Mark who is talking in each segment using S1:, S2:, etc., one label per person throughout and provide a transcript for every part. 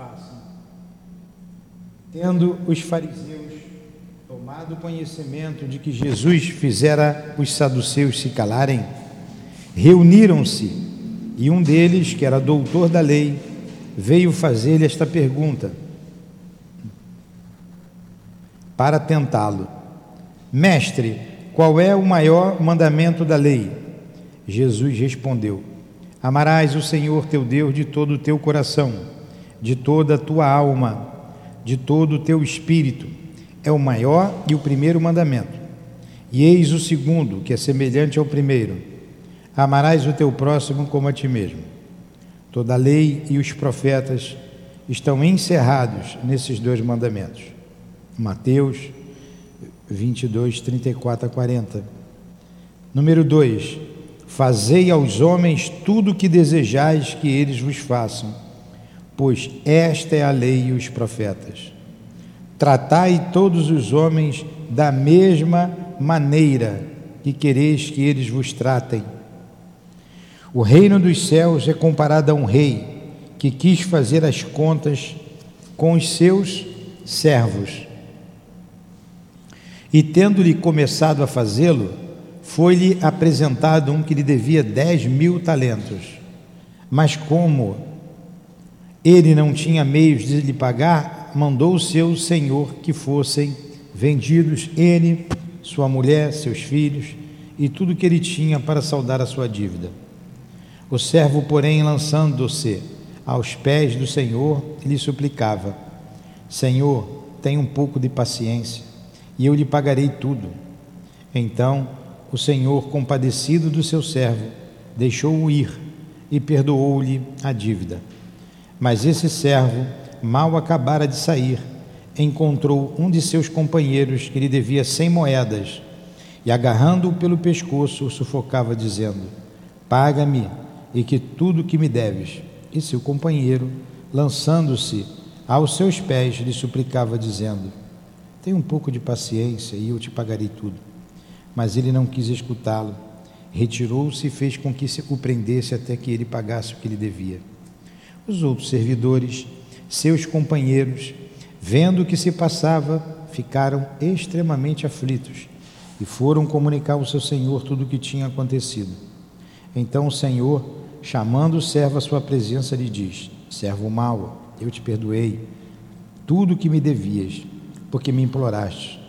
S1: façam. Tendo os fariseus tomado conhecimento de que Jesus fizera os saduceus se calarem, reuniram-se e um deles, que era doutor da lei, veio fazer-lhe esta pergunta para tentá-lo: Mestre, qual é o maior mandamento da lei? Jesus respondeu: Amarás o Senhor teu Deus de todo o teu coração, de toda a tua alma, de todo o teu espírito. É o maior e o primeiro mandamento. E eis o segundo, que é semelhante ao primeiro: Amarás o teu próximo como a ti mesmo. Toda a lei e os profetas estão encerrados nesses dois mandamentos. Mateus 22, 34 a 40. Número 2: Fazei aos homens tudo o que desejais que eles vos façam, pois esta é a lei e os profetas. Tratai todos os homens da mesma maneira que quereis que eles vos tratem. O reino dos céus é comparado a um rei que quis fazer as contas com os seus servos e tendo-lhe começado a fazê-lo, foi-lhe apresentado um que lhe devia dez mil talentos. Mas como ele não tinha meios de lhe pagar, mandou o seu senhor que fossem vendidos ele, sua mulher, seus filhos e tudo que ele tinha para saldar a sua dívida. O servo, porém, lançando-se aos pés do Senhor, lhe suplicava: Senhor, tenha um pouco de paciência e eu lhe pagarei tudo. Então o Senhor, compadecido do seu servo, deixou-o ir e perdoou-lhe a dívida. Mas esse servo, mal acabara de sair, encontrou um de seus companheiros que lhe devia cem moedas e, agarrando-o pelo pescoço, o sufocava, dizendo: Paga-me e que tudo que me deves. E seu companheiro, lançando-se aos seus pés, lhe suplicava, dizendo: Tenha um pouco de paciência e eu te pagarei tudo. Mas ele não quis escutá-lo. Retirou-se e fez com que se o prendesse até que ele pagasse o que lhe devia. Os outros servidores, seus companheiros, vendo o que se passava, ficaram extremamente aflitos e foram comunicar ao seu senhor tudo o que tinha acontecido. Então o senhor, chamando o servo à sua presença, lhe diz: Servo mau, eu te perdoei tudo o que me devias porque me imploraste.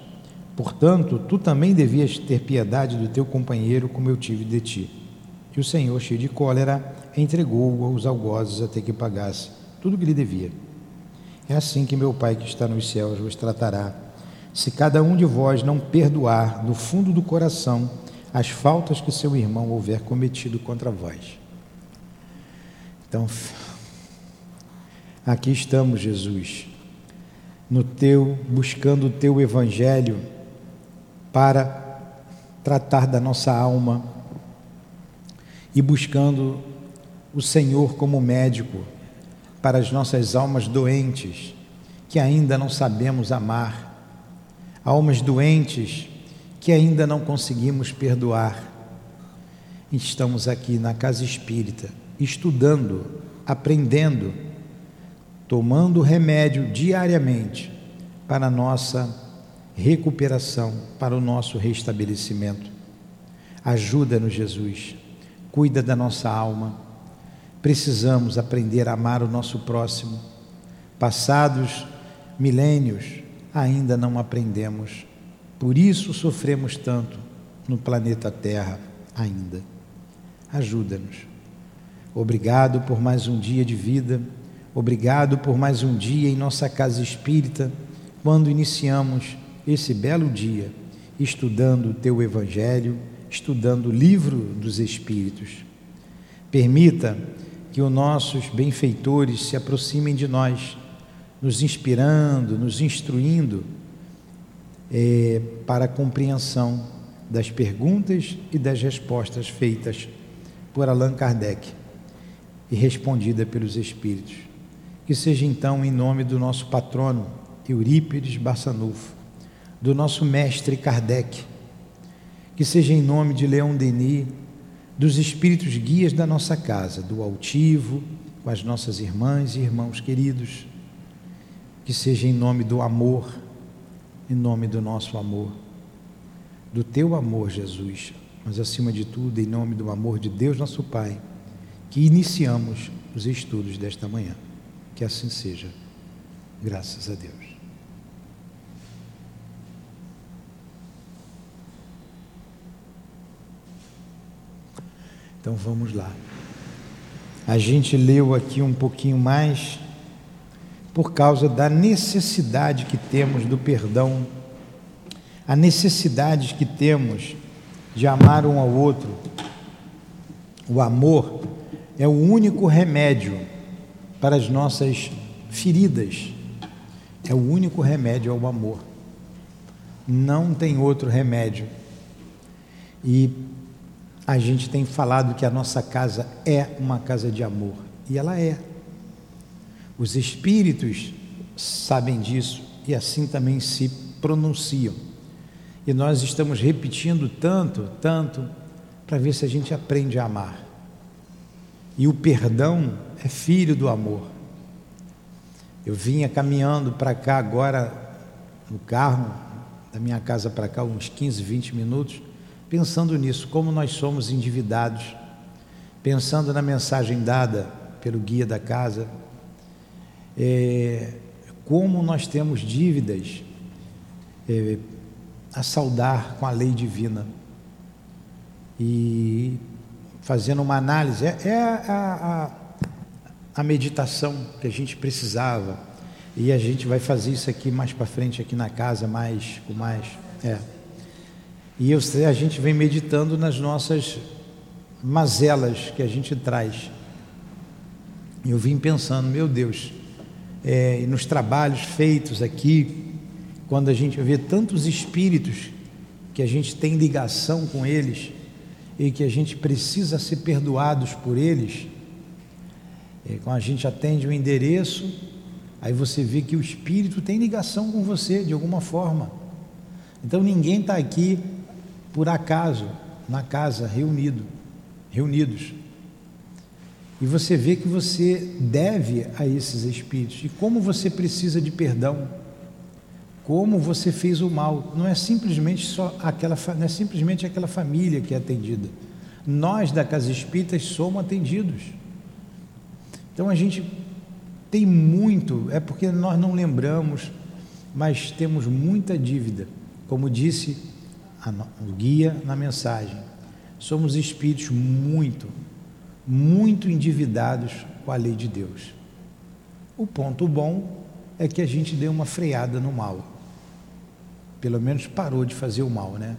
S1: Portanto, tu também devias ter piedade do teu companheiro, como eu tive de ti. E o Senhor, cheio de cólera, entregou-o aos algozes até que pagasse tudo o que lhe devia. É assim que meu Pai que está nos céus vos tratará, se cada um de vós não perdoar no fundo do coração as faltas que seu irmão houver cometido contra vós. Então, aqui estamos, Jesus no teu, buscando o teu evangelho para tratar da nossa alma e buscando o Senhor como médico para as nossas almas doentes que ainda não sabemos amar, almas doentes que ainda não conseguimos perdoar. Estamos aqui na casa espírita, estudando, aprendendo tomando remédio diariamente para a nossa recuperação, para o nosso restabelecimento. Ajuda-nos, Jesus, cuida da nossa alma. Precisamos aprender a amar o nosso próximo. Passados milênios, ainda não aprendemos. Por isso sofremos tanto no planeta Terra ainda. Ajuda-nos. Obrigado por mais um dia de vida Obrigado por mais um dia em nossa casa espírita, quando iniciamos esse belo dia estudando o teu Evangelho, estudando o livro dos Espíritos. Permita que os nossos benfeitores se aproximem de nós, nos inspirando, nos instruindo é, para a compreensão das perguntas e das respostas feitas por Allan Kardec e respondida pelos Espíritos. Que seja então em nome do nosso patrono Eurípides Barçanufo, do nosso mestre Kardec, que seja em nome de Leão Denis, dos espíritos guias da nossa casa, do altivo, com as nossas irmãs e irmãos queridos, que seja em nome do amor, em nome do nosso amor, do teu amor, Jesus, mas acima de tudo, em nome do amor de Deus, nosso Pai, que iniciamos os estudos desta manhã. Que assim seja. Graças a Deus. Então vamos lá. A gente leu aqui um pouquinho mais por causa da necessidade que temos do perdão, a necessidade que temos de amar um ao outro. O amor é o único remédio para as nossas feridas. É o único remédio ao amor. Não tem outro remédio. E a gente tem falado que a nossa casa é uma casa de amor, e ela é. Os espíritos sabem disso e assim também se pronunciam. E nós estamos repetindo tanto, tanto, para ver se a gente aprende a amar. E o perdão é filho do amor. Eu vinha caminhando para cá agora, no carro, da minha casa para cá, uns 15, 20 minutos pensando nisso, como nós somos endividados, pensando na mensagem dada pelo guia da casa, é, como nós temos dívidas é, a saldar com a lei divina. E fazendo uma análise, é, é a, a, a meditação que a gente precisava. E a gente vai fazer isso aqui mais para frente, aqui na casa, mais com mais. É. E eu, a gente vem meditando nas nossas mazelas que a gente traz. Eu vim pensando, meu Deus, é, nos trabalhos feitos aqui, quando a gente vê tantos espíritos que a gente tem ligação com eles e que a gente precisa ser perdoados por eles, é, quando a gente atende o um endereço, aí você vê que o espírito tem ligação com você de alguma forma. Então ninguém está aqui por acaso na casa reunido, reunidos. E você vê que você deve a esses espíritos e como você precisa de perdão. Como você fez o mal, não é simplesmente só aquela, não é simplesmente aquela família que é atendida. Nós da casa espíritas somos atendidos. Então a gente tem muito, é porque nós não lembramos, mas temos muita dívida. Como disse o guia na mensagem. Somos espíritos muito, muito endividados com a lei de Deus. O ponto bom é que a gente deu uma freada no mal. Pelo menos parou de fazer o mal, né?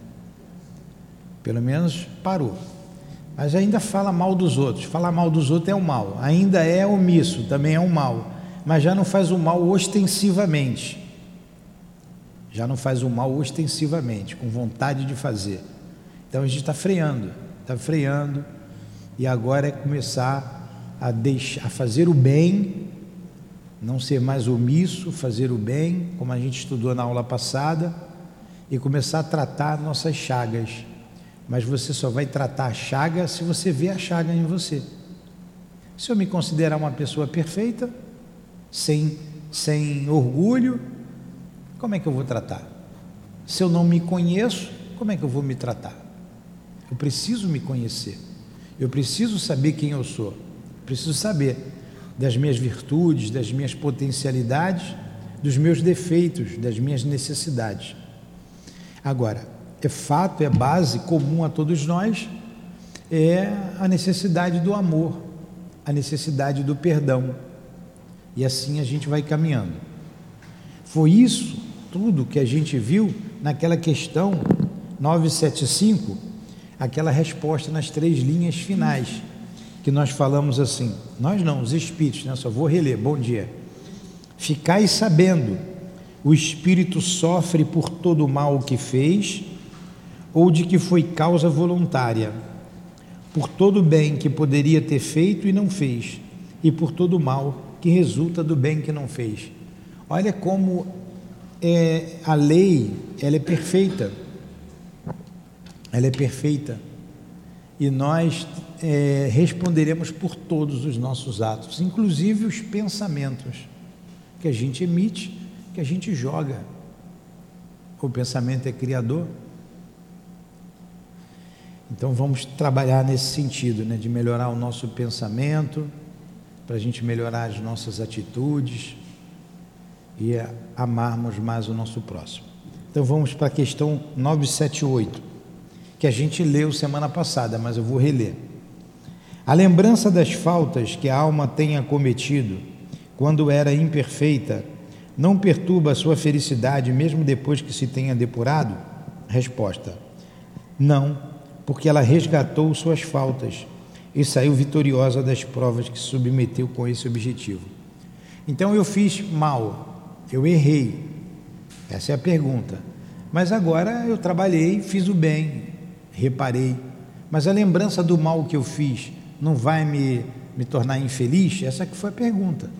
S1: Pelo menos parou. Mas ainda fala mal dos outros. Falar mal dos outros é o mal. Ainda é omisso, também é um mal. Mas já não faz o mal ostensivamente já não faz o mal ostensivamente, com vontade de fazer. Então a gente está freando, está freando, e agora é começar a, deixar, a fazer o bem, não ser mais omisso, fazer o bem, como a gente estudou na aula passada, e começar a tratar nossas chagas. Mas você só vai tratar a chaga se você vê a chaga em você. Se eu me considerar uma pessoa perfeita, sem, sem orgulho, como é que eu vou tratar? Se eu não me conheço, como é que eu vou me tratar? Eu preciso me conhecer. Eu preciso saber quem eu sou. Preciso saber das minhas virtudes, das minhas potencialidades, dos meus defeitos, das minhas necessidades. Agora, é fato, é base comum a todos nós, é a necessidade do amor, a necessidade do perdão. E assim a gente vai caminhando. Foi isso tudo que a gente viu naquela questão 975, aquela resposta nas três linhas finais, que nós falamos assim, nós não, os espíritos, né? só vou reler, bom dia. Ficai sabendo, o espírito sofre por todo o mal que fez, ou de que foi causa voluntária, por todo o bem que poderia ter feito e não fez, e por todo o mal que resulta do bem que não fez. Olha como é, a lei ela é perfeita, ela é perfeita e nós é, responderemos por todos os nossos atos, inclusive os pensamentos. que a gente emite, que a gente joga. O pensamento é criador. Então vamos trabalhar nesse sentido, né, de melhorar o nosso pensamento, para a gente melhorar as nossas atitudes e amarmos mais o nosso próximo. Então vamos para a questão 978, que a gente leu semana passada, mas eu vou reler. A lembrança das faltas que a alma tenha cometido quando era imperfeita não perturba a sua felicidade mesmo depois que se tenha depurado? Resposta: Não, porque ela resgatou suas faltas e saiu vitoriosa das provas que submeteu com esse objetivo. Então eu fiz mal, eu errei. Essa é a pergunta. Mas agora eu trabalhei, fiz o bem, reparei. Mas a lembrança do mal que eu fiz não vai me, me tornar infeliz? Essa que foi a pergunta.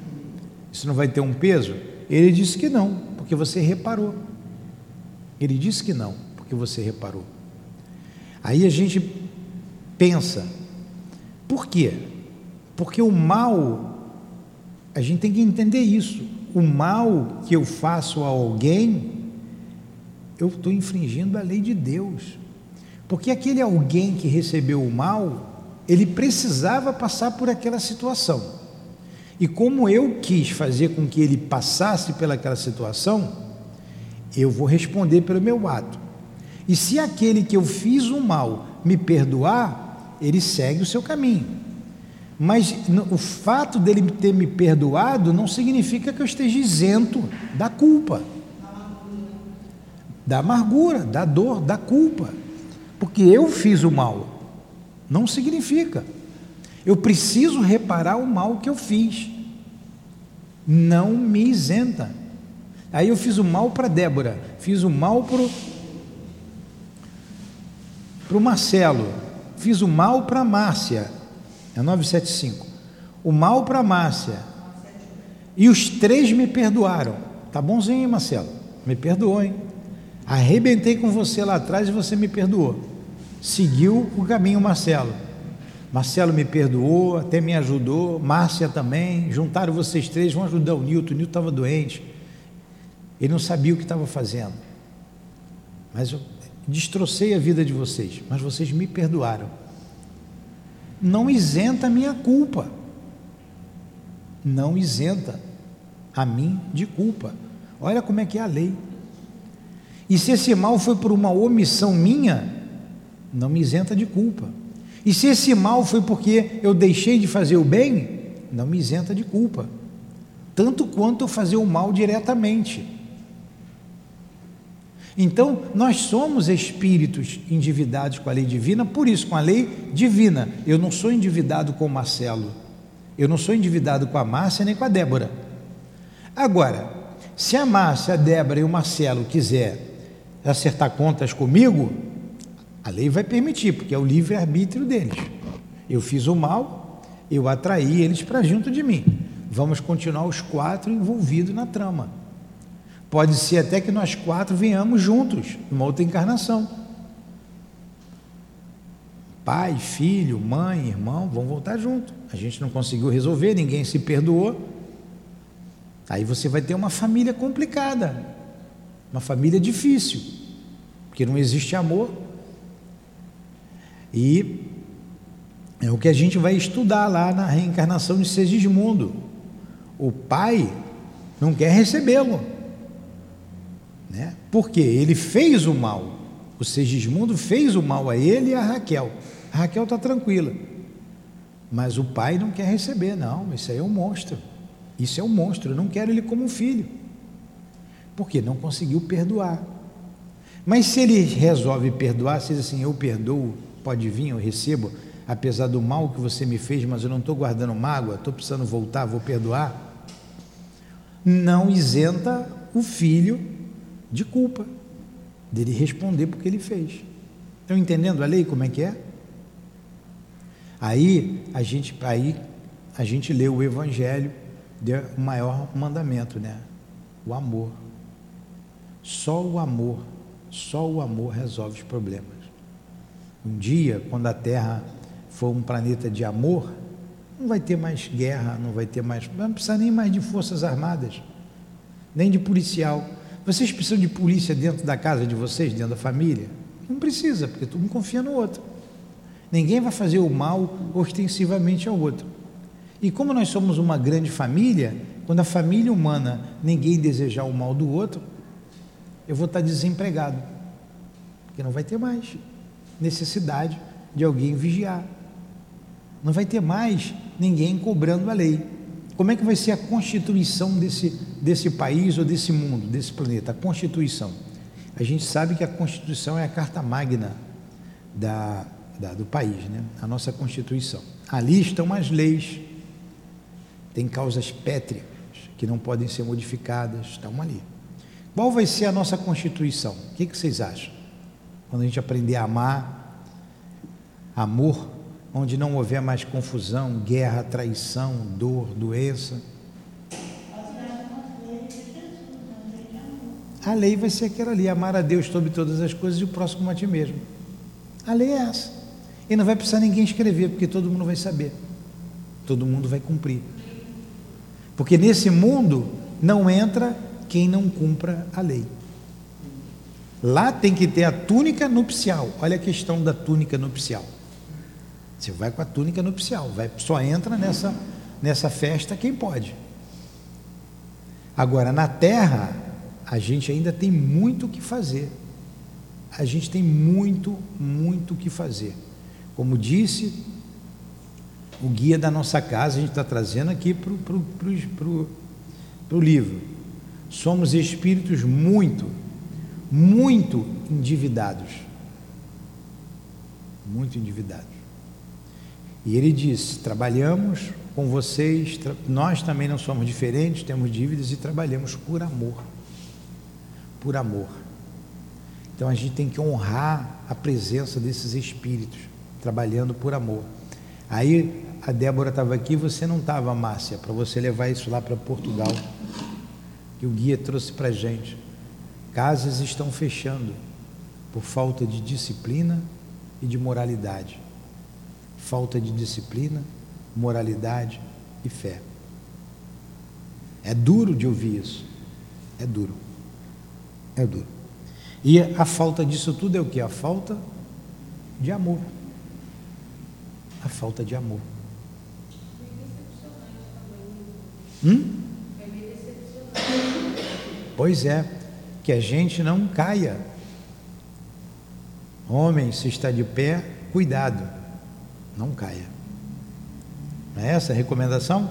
S1: Isso não vai ter um peso? Ele disse que não, porque você reparou. Ele disse que não, porque você reparou. Aí a gente pensa, por quê? Porque o mal, a gente tem que entender isso. O mal que eu faço a alguém, eu estou infringindo a lei de Deus. Porque aquele alguém que recebeu o mal, ele precisava passar por aquela situação. E como eu quis fazer com que ele passasse pelaquela situação, eu vou responder pelo meu ato. E se aquele que eu fiz o mal me perdoar, ele segue o seu caminho. Mas o fato dele ter me perdoado não significa que eu esteja isento da culpa, da amargura, da dor, da culpa. Porque eu fiz o mal. Não significa. Eu preciso reparar o mal que eu fiz. Não me isenta. Aí eu fiz o mal para Débora, fiz o mal para o Marcelo, fiz o mal para Márcia, é 975. O mal para Márcia. E os três me perdoaram. Tá bonzinho, Marcelo? Me perdoou, hein? Arrebentei com você lá atrás e você me perdoou. Seguiu o caminho, Marcelo. Marcelo me perdoou, até me ajudou, Márcia também. Juntaram vocês três, vão ajudar o Nilton. O Nilton estava doente. Ele não sabia o que estava fazendo. Mas eu destrocei a vida de vocês, mas vocês me perdoaram. Não isenta a minha culpa. Não isenta a mim de culpa. Olha como é que é a lei. E se esse mal foi por uma omissão minha, não me isenta de culpa. E se esse mal foi porque eu deixei de fazer o bem, não me isenta de culpa, tanto quanto eu fazer o mal diretamente. Então, nós somos espíritos endividados com a lei divina, por isso, com a lei divina. Eu não sou endividado com o Marcelo, eu não sou endividado com a Márcia nem com a Débora. Agora, se a Márcia, a Débora e o Marcelo quiser acertar contas comigo, a lei vai permitir, porque é o livre-arbítrio deles. Eu fiz o mal, eu atraí eles para junto de mim. Vamos continuar os quatro envolvidos na trama. Pode ser até que nós quatro venhamos juntos, numa outra encarnação. Pai, filho, mãe, irmão, vão voltar junto. A gente não conseguiu resolver, ninguém se perdoou. Aí você vai ter uma família complicada, uma família difícil, porque não existe amor, e é o que a gente vai estudar lá na reencarnação de Segismundo. O pai não quer recebê-lo. Né? Porque ele fez o mal. O Segismundo fez o mal a ele e a Raquel. A Raquel está tranquila. Mas o pai não quer receber, não. Isso aí é um monstro. Isso é um monstro. Eu não quero ele como filho. Porque não conseguiu perdoar. Mas se ele resolve perdoar, se diz assim, eu perdoo pode vir, eu recebo, apesar do mal que você me fez, mas eu não estou guardando mágoa, estou precisando voltar, vou perdoar. Não isenta o filho de culpa, dele responder porque ele fez. Estão entendendo a lei como é que é? Aí a gente, aí a gente lê o Evangelho, o maior mandamento, né? O amor. Só o amor, só o amor resolve os problemas. Um dia, quando a Terra for um planeta de amor, não vai ter mais guerra, não vai ter mais, não precisa nem mais de forças armadas. nem de policial. Vocês precisam de polícia dentro da casa de vocês, dentro da família? Não precisa, porque todo mundo confia no outro. Ninguém vai fazer o mal ostensivamente ao outro. E como nós somos uma grande família, quando a família humana ninguém desejar o mal do outro, eu vou estar desempregado, porque não vai ter mais necessidade de alguém vigiar. Não vai ter mais ninguém cobrando a lei. Como é que vai ser a constituição desse, desse país ou desse mundo, desse planeta? A constituição. A gente sabe que a constituição é a carta magna da, da, do país, né? a nossa constituição. Ali estão as leis, tem causas pétreas que não podem ser modificadas, estão ali. Qual vai ser a nossa constituição? O que, que vocês acham? Quando a gente aprender a amar, amor onde não houver mais confusão, guerra, traição, dor, doença. A lei vai ser aquela ali, amar a Deus sobre todas as coisas e o próximo a ti mesmo. A lei é essa. E não vai precisar ninguém escrever, porque todo mundo vai saber. Todo mundo vai cumprir. Porque nesse mundo não entra quem não cumpra a lei. Lá tem que ter a túnica nupcial. Olha a questão da túnica nupcial. Você vai com a túnica nupcial, vai, só entra nessa, nessa festa quem pode. Agora, na terra, a gente ainda tem muito o que fazer. A gente tem muito, muito o que fazer. Como disse o guia da nossa casa, a gente está trazendo aqui para o livro. Somos espíritos muito, muito endividados. Muito endividados. E ele disse: trabalhamos com vocês, tra nós também não somos diferentes, temos dívidas e trabalhamos por amor. Por amor. Então a gente tem que honrar a presença desses espíritos, trabalhando por amor. Aí a Débora estava aqui, você não estava, Márcia, para você levar isso lá para Portugal, que o guia trouxe para gente. Casas estão fechando por falta de disciplina e de moralidade falta de disciplina, moralidade e fé. É duro de ouvir isso. É duro. É duro. E a falta disso tudo é o que? A falta de amor. A falta de amor. Hum? Pois é, que a gente não caia. Homem, se está de pé, cuidado não caia. Não é essa a recomendação?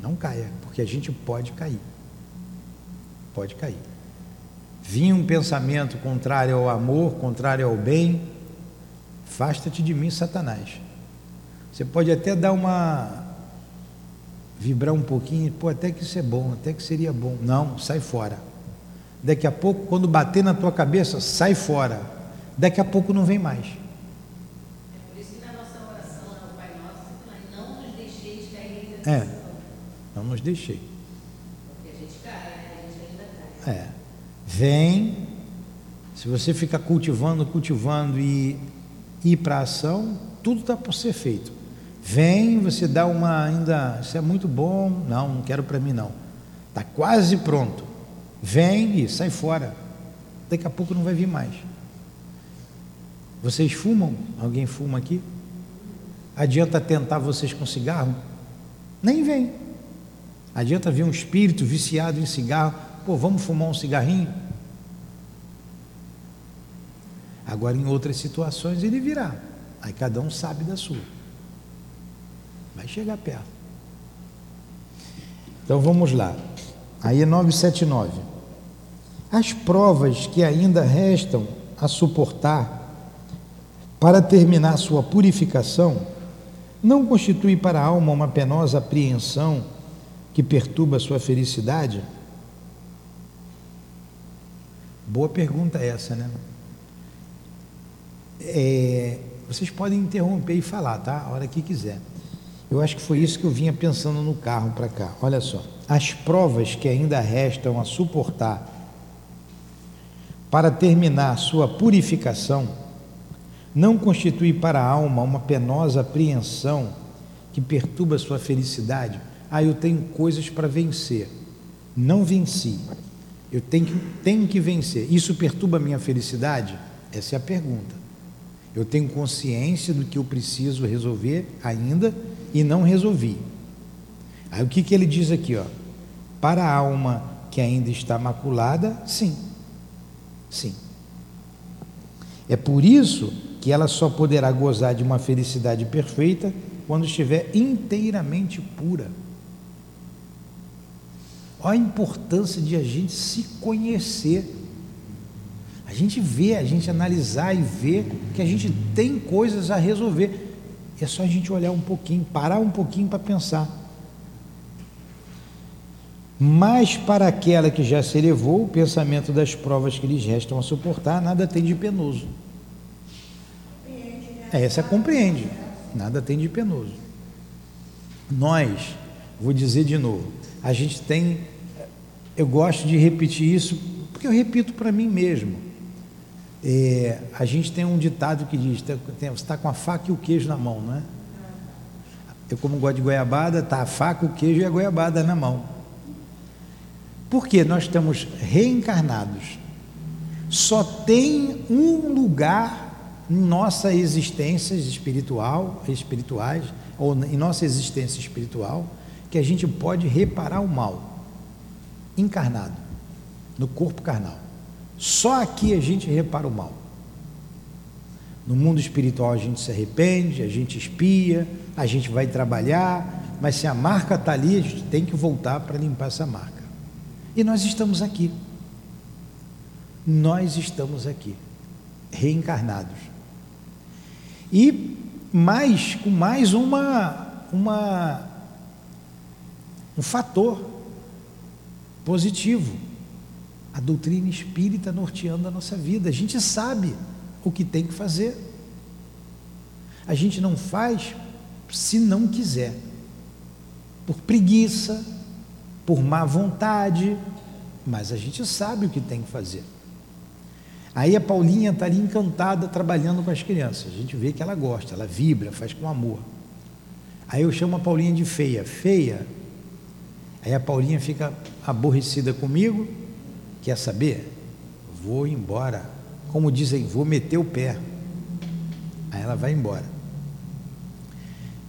S1: Não caia, porque a gente pode cair. Pode cair. Vinha um pensamento contrário ao amor, contrário ao bem, afasta-te de mim, Satanás. Você pode até dar uma. vibrar um pouquinho, pô, até que isso é bom, até que seria bom. Não, sai fora. Daqui a pouco, quando bater na tua cabeça, sai fora. Daqui a pouco não vem mais. É, não nos deixei. Porque a gente cai, né? a gente ainda cai. É. Vem, se você ficar cultivando, cultivando e ir para a ação, tudo está por ser feito. Vem, você dá uma ainda, isso é muito bom, não, não quero para mim não. Está quase pronto. Vem e sai fora. Daqui a pouco não vai vir mais. Vocês fumam? Alguém fuma aqui? Adianta tentar vocês com cigarro? Nem vem. Adianta vir um espírito viciado em cigarro, pô, vamos fumar um cigarrinho? Agora, em outras situações, ele virá. Aí cada um sabe da sua. Vai chegar perto. Então vamos lá. Aí é 979. As provas que ainda restam a suportar para terminar sua purificação não constitui para a alma uma penosa apreensão que perturba a sua felicidade? Boa pergunta essa, né? É, vocês podem interromper e falar, tá? A hora que quiser. Eu acho que foi isso que eu vinha pensando no carro para cá. Olha só, as provas que ainda restam a suportar para terminar sua purificação não constitui para a alma uma penosa apreensão que perturba sua felicidade. Ah, eu tenho coisas para vencer. Não venci. Eu tenho que, tenho que vencer. Isso perturba a minha felicidade? Essa é a pergunta. Eu tenho consciência do que eu preciso resolver ainda e não resolvi. Aí o que, que ele diz aqui? Ó? Para a alma que ainda está maculada, sim. Sim. É por isso que ela só poderá gozar de uma felicidade perfeita quando estiver inteiramente pura. Olha a importância de a gente se conhecer. A gente vê, a gente analisar e ver que a gente tem coisas a resolver. É só a gente olhar um pouquinho, parar um pouquinho para pensar. Mas para aquela que já se elevou, o pensamento das provas que lhes restam a suportar, nada tem de penoso. Essa compreende, nada tem de penoso. Nós, vou dizer de novo, a gente tem, eu gosto de repetir isso, porque eu repito para mim mesmo. É, a gente tem um ditado que diz: você está com a faca e o queijo na mão, não é? Eu, como gosto de goiabada, tá a faca, o queijo e a goiabada na mão. Porque nós estamos reencarnados. Só tem um lugar nossa existência espiritual, espirituais, ou em nossa existência espiritual, que a gente pode reparar o mal encarnado no corpo carnal. Só aqui a gente repara o mal. No mundo espiritual a gente se arrepende, a gente espia, a gente vai trabalhar, mas se a marca está ali, a gente tem que voltar para limpar essa marca. E nós estamos aqui. Nós estamos aqui, reencarnados e mais com mais uma, uma um fator positivo. A doutrina espírita norteando a nossa vida. A gente sabe o que tem que fazer. A gente não faz se não quiser. Por preguiça, por má vontade, mas a gente sabe o que tem que fazer. Aí a Paulinha está ali encantada trabalhando com as crianças. A gente vê que ela gosta, ela vibra, faz com amor. Aí eu chamo a Paulinha de feia. Feia. Aí a Paulinha fica aborrecida comigo. Quer saber? Vou embora. Como dizem, vou meter o pé. Aí ela vai embora.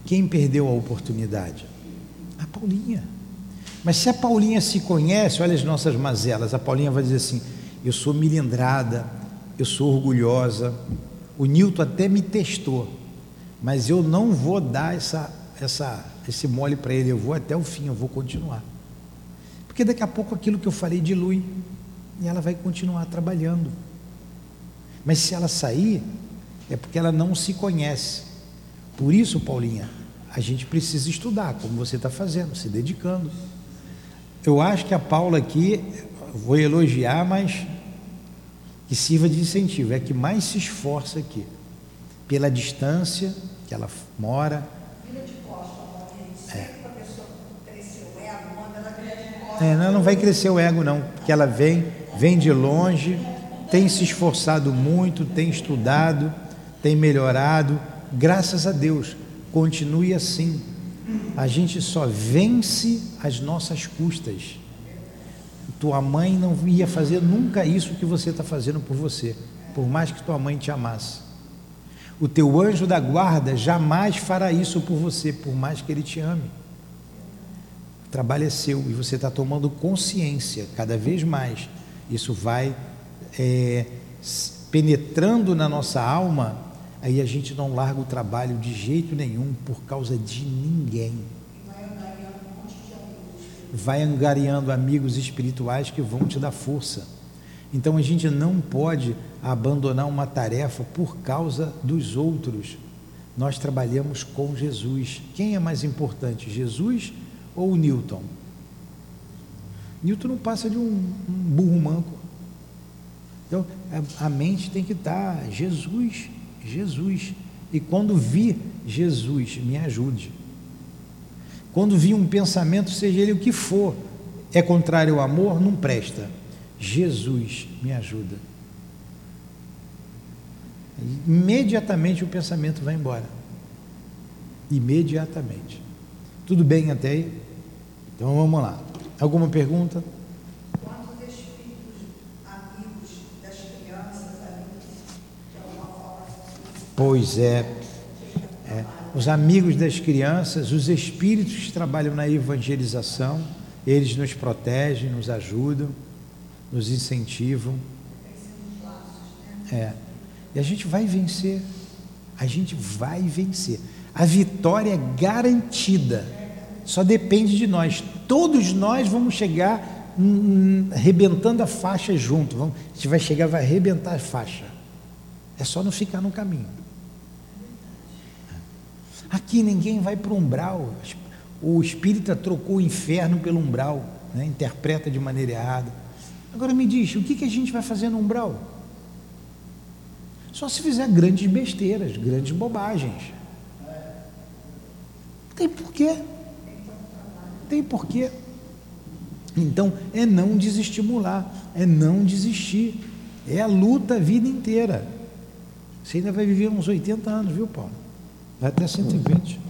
S1: Quem perdeu a oportunidade? A Paulinha. Mas se a Paulinha se conhece, olha as nossas mazelas. A Paulinha vai dizer assim: eu sou milindrada, eu sou orgulhosa. O Newton até me testou, mas eu não vou dar essa, essa, esse mole para ele, eu vou até o fim, eu vou continuar. Porque daqui a pouco aquilo que eu falei dilui e ela vai continuar trabalhando. Mas se ela sair, é porque ela não se conhece. Por isso, Paulinha, a gente precisa estudar, como você está fazendo, se dedicando. Eu acho que a Paula aqui, vou elogiar, mas que sirva de incentivo, é que mais se esforça aqui, pela distância que ela mora. É. É, não, não vai crescer o ego não, porque ela vem, vem de longe, tem se esforçado muito, tem estudado, tem melhorado, graças a Deus, continue assim. A gente só vence as nossas custas. Tua mãe não ia fazer nunca isso que você está fazendo por você, por mais que tua mãe te amasse. O teu anjo da guarda jamais fará isso por você, por mais que ele te ame. O trabalho é seu e você está tomando consciência cada vez mais. Isso vai é, penetrando na nossa alma, aí a gente não larga o trabalho de jeito nenhum por causa de ninguém vai angariando amigos espirituais que vão te dar força. Então a gente não pode abandonar uma tarefa por causa dos outros. Nós trabalhamos com Jesus. Quem é mais importante, Jesus ou Newton? Newton não passa de um, um burro manco. Então a, a mente tem que estar Jesus, Jesus. E quando vir Jesus, me ajude. Quando vi um pensamento, seja ele o que for, é contrário ao amor, não presta. Jesus me ajuda. Imediatamente o pensamento vai embora. Imediatamente. Tudo bem até aí? Então vamos lá. Alguma pergunta?
S2: Quantos espíritos amigos das crianças ali, de alguma forma,
S1: Pois é. é. Os amigos das crianças, os espíritos que trabalham na evangelização, eles nos protegem, nos ajudam, nos incentivam. É. E a gente vai vencer. A gente vai vencer. A vitória é garantida. Só depende de nós. Todos nós vamos chegar hum, arrebentando a faixa junto. Vamos, a gente vai chegar, vai arrebentar a faixa. É só não ficar no caminho. Aqui ninguém vai para o umbral. O espírita trocou o inferno pelo umbral, né? interpreta de maneira errada. Agora me diz, o que, que a gente vai fazer no umbral? Só se fizer grandes besteiras, grandes bobagens. Tem porquê. Tem porquê. Então é não desestimular, é não desistir. É a luta a vida inteira. Você ainda vai viver uns 80 anos, viu, Paulo? Até 120.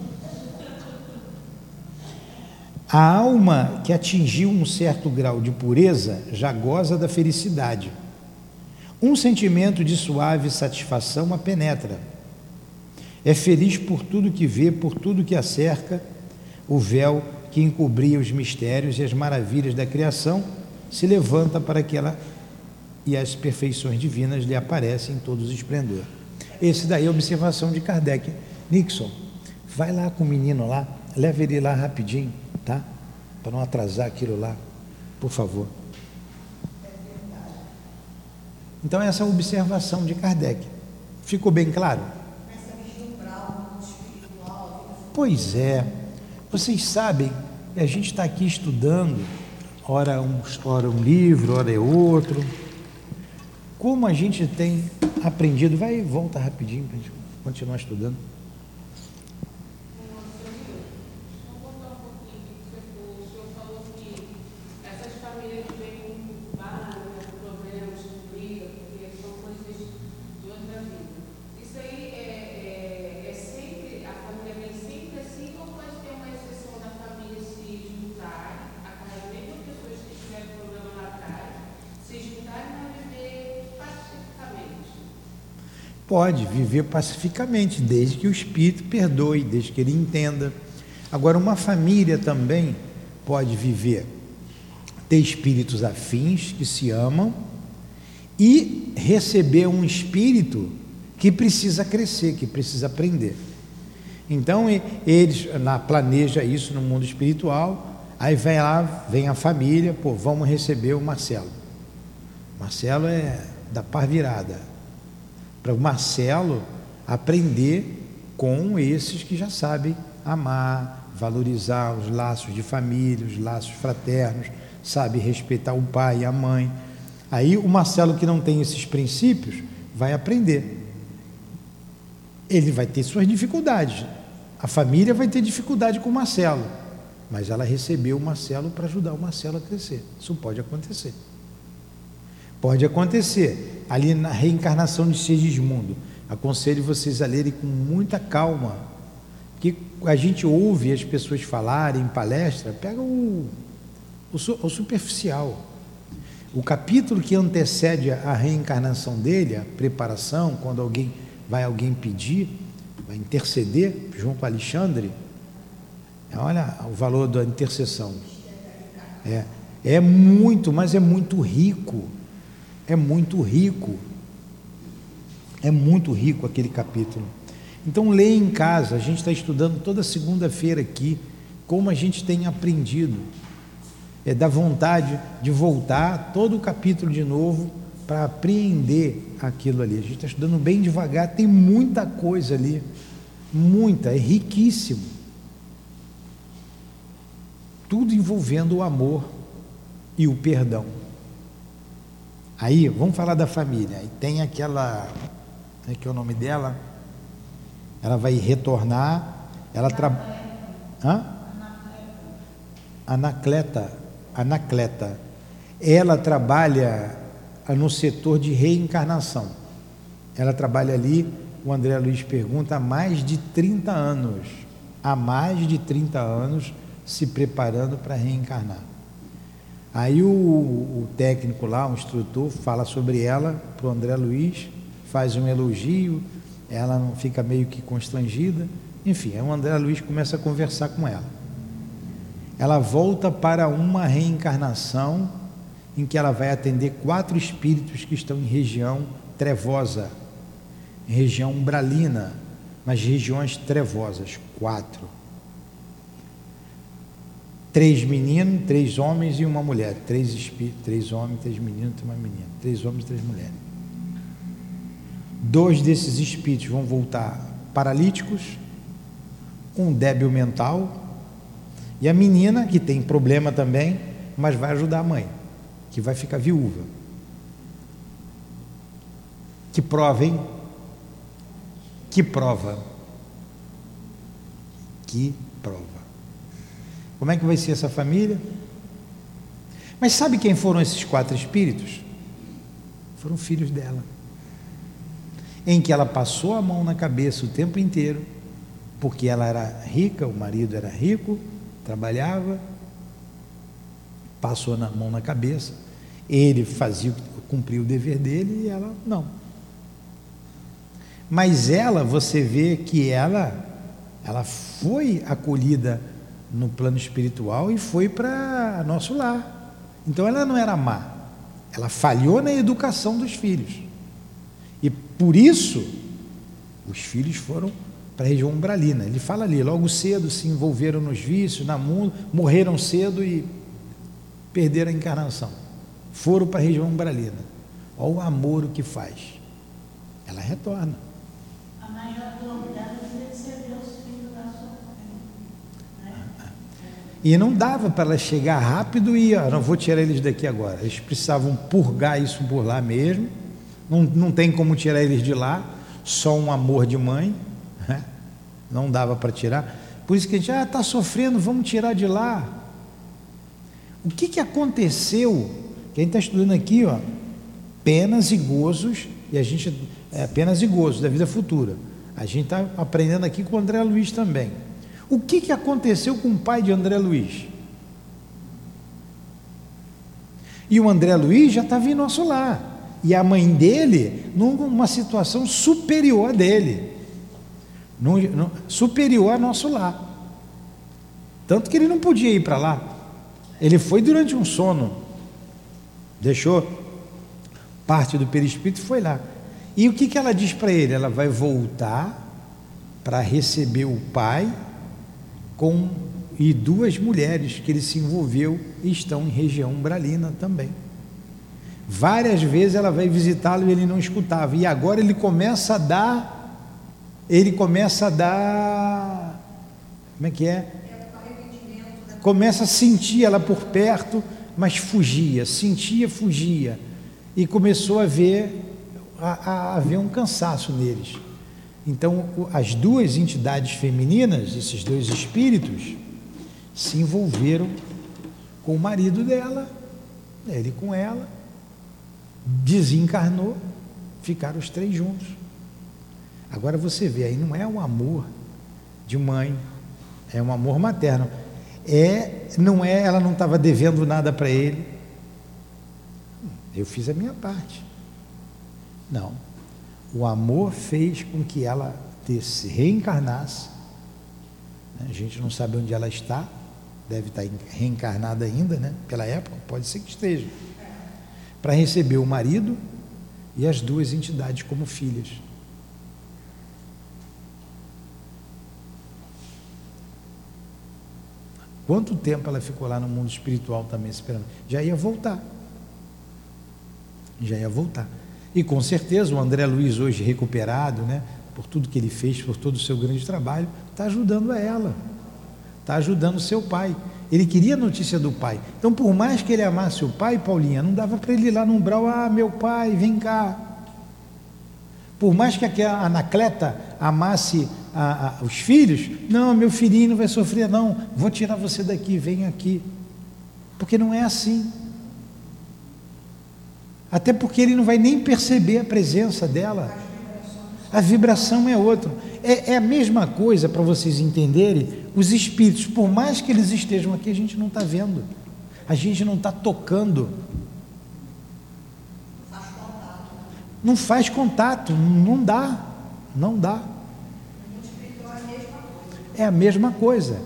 S1: A alma que atingiu um certo grau de pureza já goza da felicidade. Um sentimento de suave satisfação a penetra. É feliz por tudo que vê, por tudo que a cerca, o véu que encobria os mistérios e as maravilhas da criação se levanta para que ela e as perfeições divinas lhe aparecem em todo o esplendor. Esse daí é a observação de Kardec. Nixon, vai lá com o menino lá, leva ele lá rapidinho, tá? Para não atrasar aquilo lá, por favor. Então, essa é a observação de Kardec. Ficou bem claro? Pois é. Vocês sabem, a gente está aqui estudando, ora um, ora um livro, ora é outro. Como a gente tem aprendido, vai e volta rapidinho para a gente continuar estudando. Pode viver pacificamente, desde que o espírito perdoe, desde que ele entenda. Agora, uma família também pode viver, ter espíritos afins que se amam e receber um espírito que precisa crescer, que precisa aprender. Então, eles lá planeja isso no mundo espiritual, aí vem lá, vem a família, pô, vamos receber o Marcelo. Marcelo é da par virada, para o Marcelo aprender com esses que já sabem amar, valorizar os laços de família, os laços fraternos, sabe respeitar o pai e a mãe. Aí o Marcelo que não tem esses princípios vai aprender. Ele vai ter suas dificuldades. A família vai ter dificuldade com o Marcelo, mas ela recebeu o Marcelo para ajudar o Marcelo a crescer. Isso pode acontecer. Pode acontecer. Ali na reencarnação de Sigismundo. Aconselho vocês a lerem com muita calma. Porque a gente ouve as pessoas falarem em palestra, pega o, o, o superficial. O capítulo que antecede a reencarnação dele, a preparação, quando alguém vai alguém pedir, vai interceder junto a Alexandre, olha o valor da intercessão. É, é muito, mas é muito rico é muito rico. É muito rico aquele capítulo. Então leia em casa, a gente está estudando toda segunda-feira aqui, como a gente tem aprendido. É da vontade de voltar todo o capítulo de novo para apreender aquilo ali. A gente está estudando bem devagar, tem muita coisa ali, muita, é riquíssimo. Tudo envolvendo o amor e o perdão. Aí, vamos falar da família. Tem aquela. Como é que é o nome dela? Ela vai retornar. Ela trabalha. Anacleta. Anacleta. Ela trabalha no setor de reencarnação. Ela trabalha ali, o André Luiz pergunta, há mais de 30 anos. Há mais de 30 anos se preparando para reencarnar. Aí o, o técnico lá, o instrutor, fala sobre ela para o André Luiz, faz um elogio, ela fica meio que constrangida. Enfim, aí o André Luiz começa a conversar com ela. Ela volta para uma reencarnação em que ela vai atender quatro espíritos que estão em região trevosa, em região umbralina, mas regiões trevosas, quatro. Três meninos, três homens e uma mulher. Três espíritos, três homens, três meninos e uma menina. Três homens e três mulheres. Dois desses espíritos vão voltar paralíticos, com um débil mental, e a menina, que tem problema também, mas vai ajudar a mãe, que vai ficar viúva. Que prova, hein? Que prova. Que. Como é que vai ser essa família? Mas sabe quem foram esses quatro espíritos? Foram filhos dela. Em que ela passou a mão na cabeça o tempo inteiro, porque ela era rica, o marido era rico, trabalhava, passou a mão na cabeça, ele fazia, cumpria o dever dele e ela não. Mas ela, você vê que ela, ela foi acolhida no plano espiritual e foi para nosso lar. Então ela não era má, ela falhou na educação dos filhos. E por isso os filhos foram para a região umbralina. Ele fala ali, logo cedo se envolveram nos vícios, na mundo, morreram cedo e perderam a encarnação. Foram para a região umbralina. Olha o amor o que faz. Ela retorna. E não dava para ela chegar rápido e, ó, não vou tirar eles daqui agora. Eles precisavam purgar isso por lá mesmo. Não, não tem como tirar eles de lá, só um amor de mãe. Né? Não dava para tirar. Por isso que a gente, ah, está sofrendo, vamos tirar de lá. O que, que aconteceu? Quem está estudando aqui, ó, penas e gozos, e a gente, é, penas e gozos da vida futura. A gente está aprendendo aqui com o André Luiz também. O que, que aconteceu com o pai de André Luiz? E o André Luiz já estava em nosso lar. E a mãe dele numa situação superior a dele. Superior a nosso lar. Tanto que ele não podia ir para lá. Ele foi durante um sono. Deixou parte do perispírito e foi lá. E o que, que ela diz para ele? Ela vai voltar para receber o pai com e duas mulheres que ele se envolveu e estão em região umbralina também. Várias vezes ela vai visitá-lo e ele não escutava. E agora ele começa a dar, ele começa a dar, como é que é? Começa a sentir ela por perto, mas fugia, sentia, fugia. E começou a ver, a, a ver um cansaço neles. Então, as duas entidades femininas, esses dois espíritos, se envolveram com o marido dela, ele com ela, desencarnou, ficaram os três juntos. Agora você vê, aí não é um amor de mãe, é um amor materno. É, não é, ela não estava devendo nada para ele. Eu fiz a minha parte. Não, o amor fez com que ela se reencarnasse. A gente não sabe onde ela está, deve estar reencarnada ainda, né? pela época, pode ser que esteja. Para receber o marido e as duas entidades como filhas. Quanto tempo ela ficou lá no mundo espiritual também esperando? Já ia voltar. Já ia voltar. E com certeza o André Luiz, hoje recuperado, né, por tudo que ele fez, por todo o seu grande trabalho, está ajudando a ela, está ajudando seu pai. Ele queria a notícia do pai. Então, por mais que ele amasse o pai, Paulinha, não dava para ele ir lá no umbral, ah, meu pai, vem cá. Por mais que a Anacleta amasse a, a, os filhos, não, meu filhinho não vai sofrer, não, vou tirar você daqui, vem aqui. Porque não é assim. Até porque ele não vai nem perceber a presença dela. A vibração é outra. É, é a mesma coisa para vocês entenderem. Os espíritos, por mais que eles estejam aqui, a gente não está vendo. A gente não está tocando. Não faz contato, não dá, não dá. É a mesma coisa.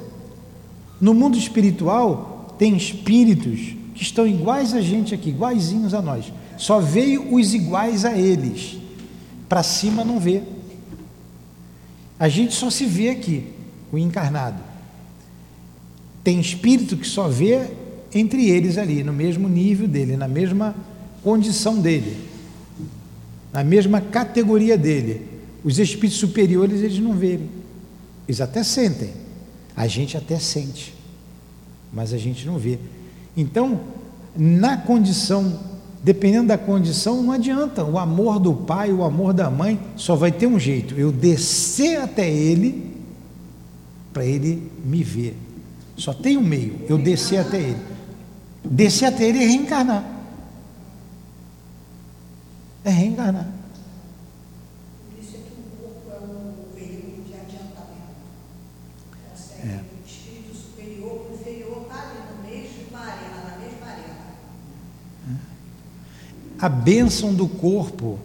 S1: No mundo espiritual, tem espíritos que estão iguais a gente aqui, iguaizinhos a nós. Só veio os iguais a eles. Para cima não vê. A gente só se vê aqui, o encarnado. Tem espírito que só vê entre eles ali, no mesmo nível dele, na mesma condição dele, na mesma categoria dele. Os espíritos superiores eles não veem, eles até sentem, a gente até sente, mas a gente não vê. Então, na condição, dependendo da condição, não adianta. O amor do pai, o amor da mãe, só vai ter um jeito: eu descer até ele para ele me ver. Só tem um meio, eu descer até ele. Descer até ele é reencarnar. É reencarnar.
S2: Por isso é que o corpo é um veículo de adiantamento. Consegue
S1: É.
S2: o espírito superior, o inferior está ali no mesmo arena, na mesma arena.
S1: A bênção do corpo,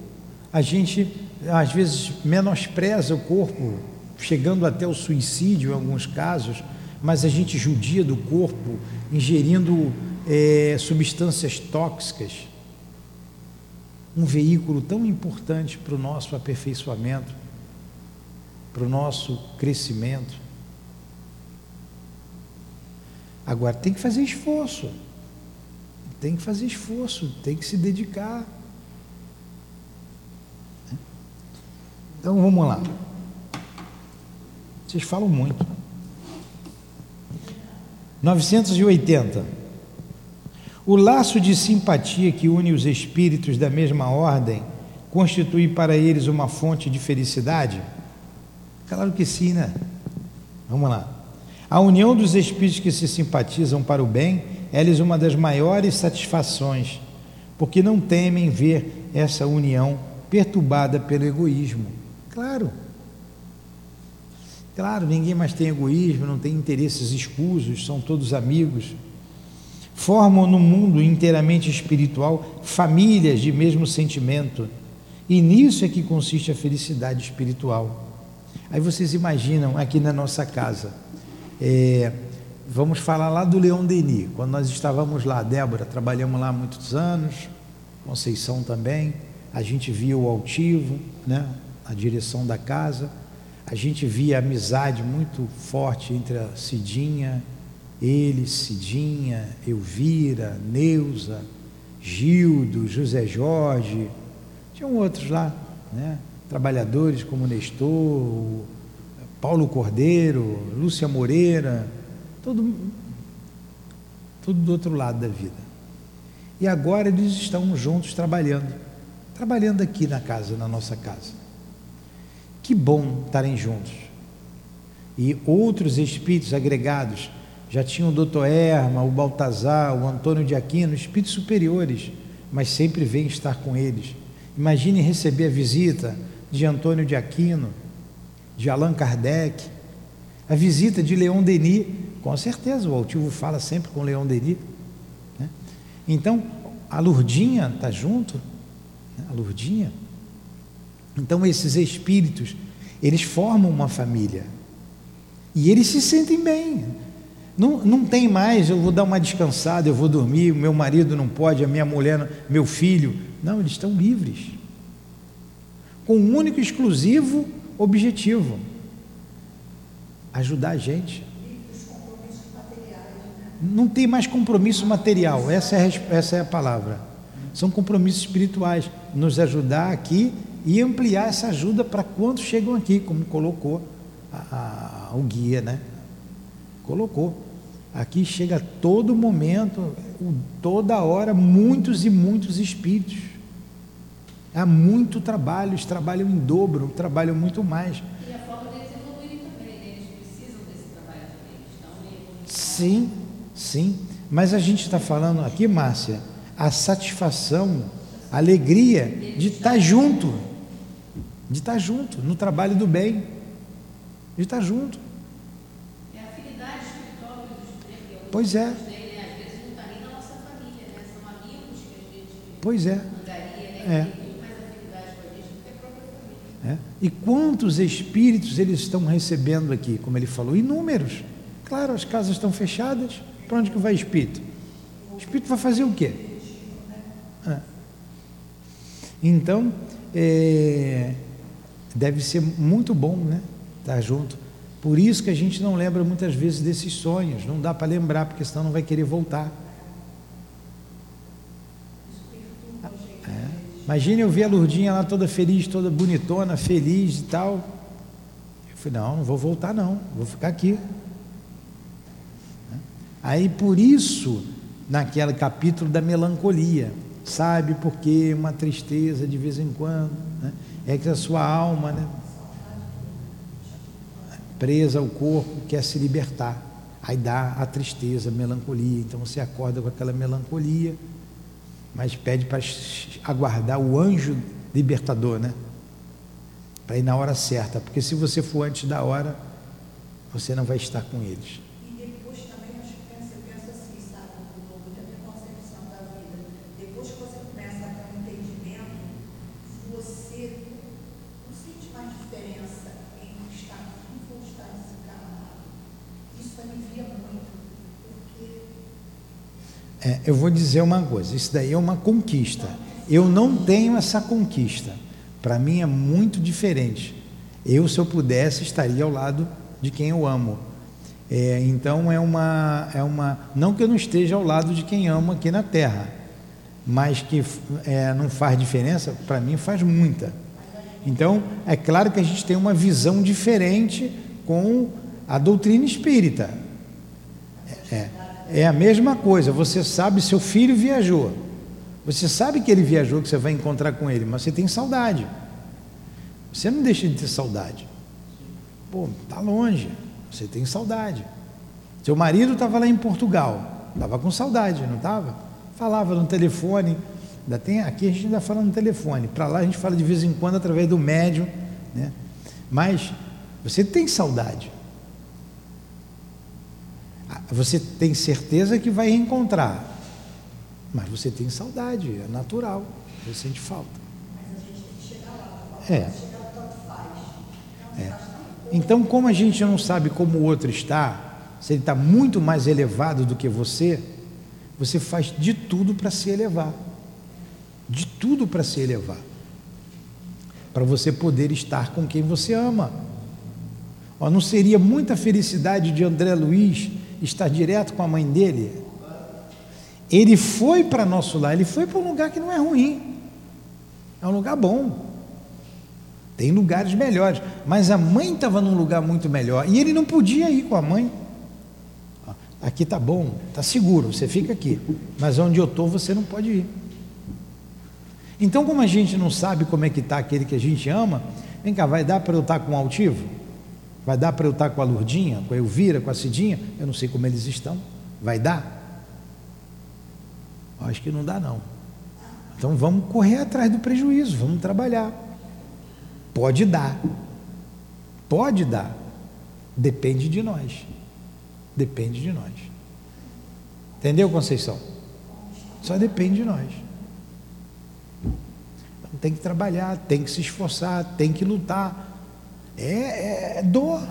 S1: a gente às vezes menospreza o corpo, chegando até o suicídio em alguns casos, mas a gente judia do corpo, ingerindo eh, substâncias tóxicas. Um veículo tão importante para o nosso aperfeiçoamento, para o nosso crescimento. Agora tem que fazer esforço. Tem que fazer esforço, tem que se dedicar. Então vamos lá. Vocês falam muito. 980. O laço de simpatia que une os espíritos da mesma ordem constitui para eles uma fonte de felicidade? Claro que sim, né? Vamos lá. A união dos espíritos que se simpatizam para o bem é-lhes uma das maiores satisfações, porque não temem ver essa união perturbada pelo egoísmo. Claro. Claro, ninguém mais tem egoísmo, não tem interesses escusos, são todos amigos. Formam no mundo inteiramente espiritual famílias de mesmo sentimento. E nisso é que consiste a felicidade espiritual. Aí vocês imaginam aqui na nossa casa. É, vamos falar lá do Leão Denis. Quando nós estávamos lá, Débora, trabalhamos lá há muitos anos, Conceição também. A gente via o altivo, né, a direção da casa. A gente via a amizade muito forte entre a Cidinha, ele, Cidinha, Elvira, Neuza, Gildo, José Jorge. Tinham outros lá, né? trabalhadores como Nestor, Paulo Cordeiro, Lúcia Moreira, todo, tudo do outro lado da vida. E agora eles estão juntos trabalhando, trabalhando aqui na casa, na nossa casa. Que bom estarem juntos. E outros espíritos agregados, já tinham o doutor Erma, o Baltazar, o Antônio de Aquino, espíritos superiores, mas sempre vêm estar com eles. Imagine receber a visita de Antônio de Aquino, de Allan Kardec, a visita de Leon Denis, com certeza, o Altivo fala sempre com Leon Denis. Né? Então, a Lurdinha está junto, né? a Lurdinha. Então, esses espíritos, eles formam uma família e eles se sentem bem. Não, não tem mais, eu vou dar uma descansada, eu vou dormir, o meu marido não pode, a minha mulher, meu filho. Não, eles estão livres. Com um único exclusivo objetivo: ajudar a gente. Não tem mais compromisso material, essa é, a essa é a palavra. São compromissos espirituais, nos ajudar aqui e ampliar essa ajuda para quantos chegam aqui, como colocou a- a- o guia, né? Colocou. Aqui chega a todo momento, toda hora, muitos e muitos espíritos. Há muito trabalho, eles trabalham em dobro, trabalham muito mais.
S3: E a forma deles evoluírem também, né? eles precisam desse trabalho também.
S1: Sim, sim. Mas a gente está falando aqui, Márcia, a satisfação, a alegria de estar junto, de estar junto no trabalho do bem, de estar junto.
S3: É a afinidade espiritual que que
S1: Pois é.
S3: alguns têm? Às vezes não está nem na
S1: Pois é.
S3: Né?
S1: É.
S3: Tem muito mais afinidade com a gente do que a própria família.
S1: É. E quantos espíritos eles estão recebendo aqui, como ele falou? Inúmeros. Claro, as casas estão fechadas. Para onde que vai espírito? O espírito vai fazer o quê? É. Então, é, deve ser muito bom, né? Estar junto. Por isso que a gente não lembra muitas vezes desses sonhos. Não dá para lembrar, porque senão não vai querer voltar. É. Imagine eu ver a Lurdinha lá toda feliz, toda bonitona, feliz e tal. Eu falei, não, não vou voltar não, vou ficar aqui. Aí por isso, naquele capítulo da melancolia, sabe porque uma tristeza de vez em quando, né? é que a sua alma, né? presa ao corpo, quer se libertar. Aí dá a tristeza, a melancolia. Então você acorda com aquela melancolia, mas pede para aguardar o anjo libertador, né? Para ir na hora certa, porque se você for antes da hora, você não vai estar com eles.
S2: E depois também a gente pensa, pensa assim, sabe, mudou muito a minha concepção da vida. Depois que você começa a ter um entendimento, você não sente mais diferença entre estar vivo ou estar desencarnado. Isso alivia muito, porque
S1: É, eu vou dizer uma coisa: isso daí é uma conquista. Eu não tenho essa conquista. Para mim é muito diferente. Eu, se eu pudesse, estaria ao lado de quem eu amo. É, então é uma, é uma. Não que eu não esteja ao lado de quem amo aqui na Terra, mas que é, não faz diferença, para mim faz muita. Então, é claro que a gente tem uma visão diferente com a doutrina espírita. É, é a mesma coisa, você sabe, seu filho viajou. Você sabe que ele viajou, que você vai encontrar com ele, mas você tem saudade. Você não deixa de ter saudade. Pô, tá longe, você tem saudade. Seu marido estava lá em Portugal, estava com saudade, não estava? Falava no telefone, ainda tem, aqui a gente ainda fala no telefone, para lá a gente fala de vez em quando através do médium, né? Mas você tem saudade. Você tem certeza que vai reencontrar, mas você tem saudade, é natural, você sente falta. É. É. Então, como a gente não sabe como o outro está, se ele está muito mais elevado do que você, você faz de tudo para se elevar. De tudo para se elevar. Para você poder estar com quem você ama. Ó, não seria muita felicidade de André Luiz estar direto com a mãe dele? Ele foi para nosso lar, ele foi para um lugar que não é ruim. É um lugar bom. Tem lugares melhores, mas a mãe estava num lugar muito melhor e ele não podia ir com a mãe. Aqui tá bom, tá seguro, você fica aqui, mas onde eu estou você não pode ir. Então, como a gente não sabe como é que está aquele que a gente ama, vem cá, vai dar para eu estar com o altivo? Vai dar para eu estar com a Lurdinha, com a Elvira, com a Cidinha? Eu não sei como eles estão. Vai dar? Acho que não dá não. Então vamos correr atrás do prejuízo, vamos trabalhar. Pode dar. Pode dar. Depende de nós. Depende de nós. Entendeu, Conceição? Só depende de nós. Então, tem que trabalhar, tem que se esforçar, tem que lutar. É, é dor.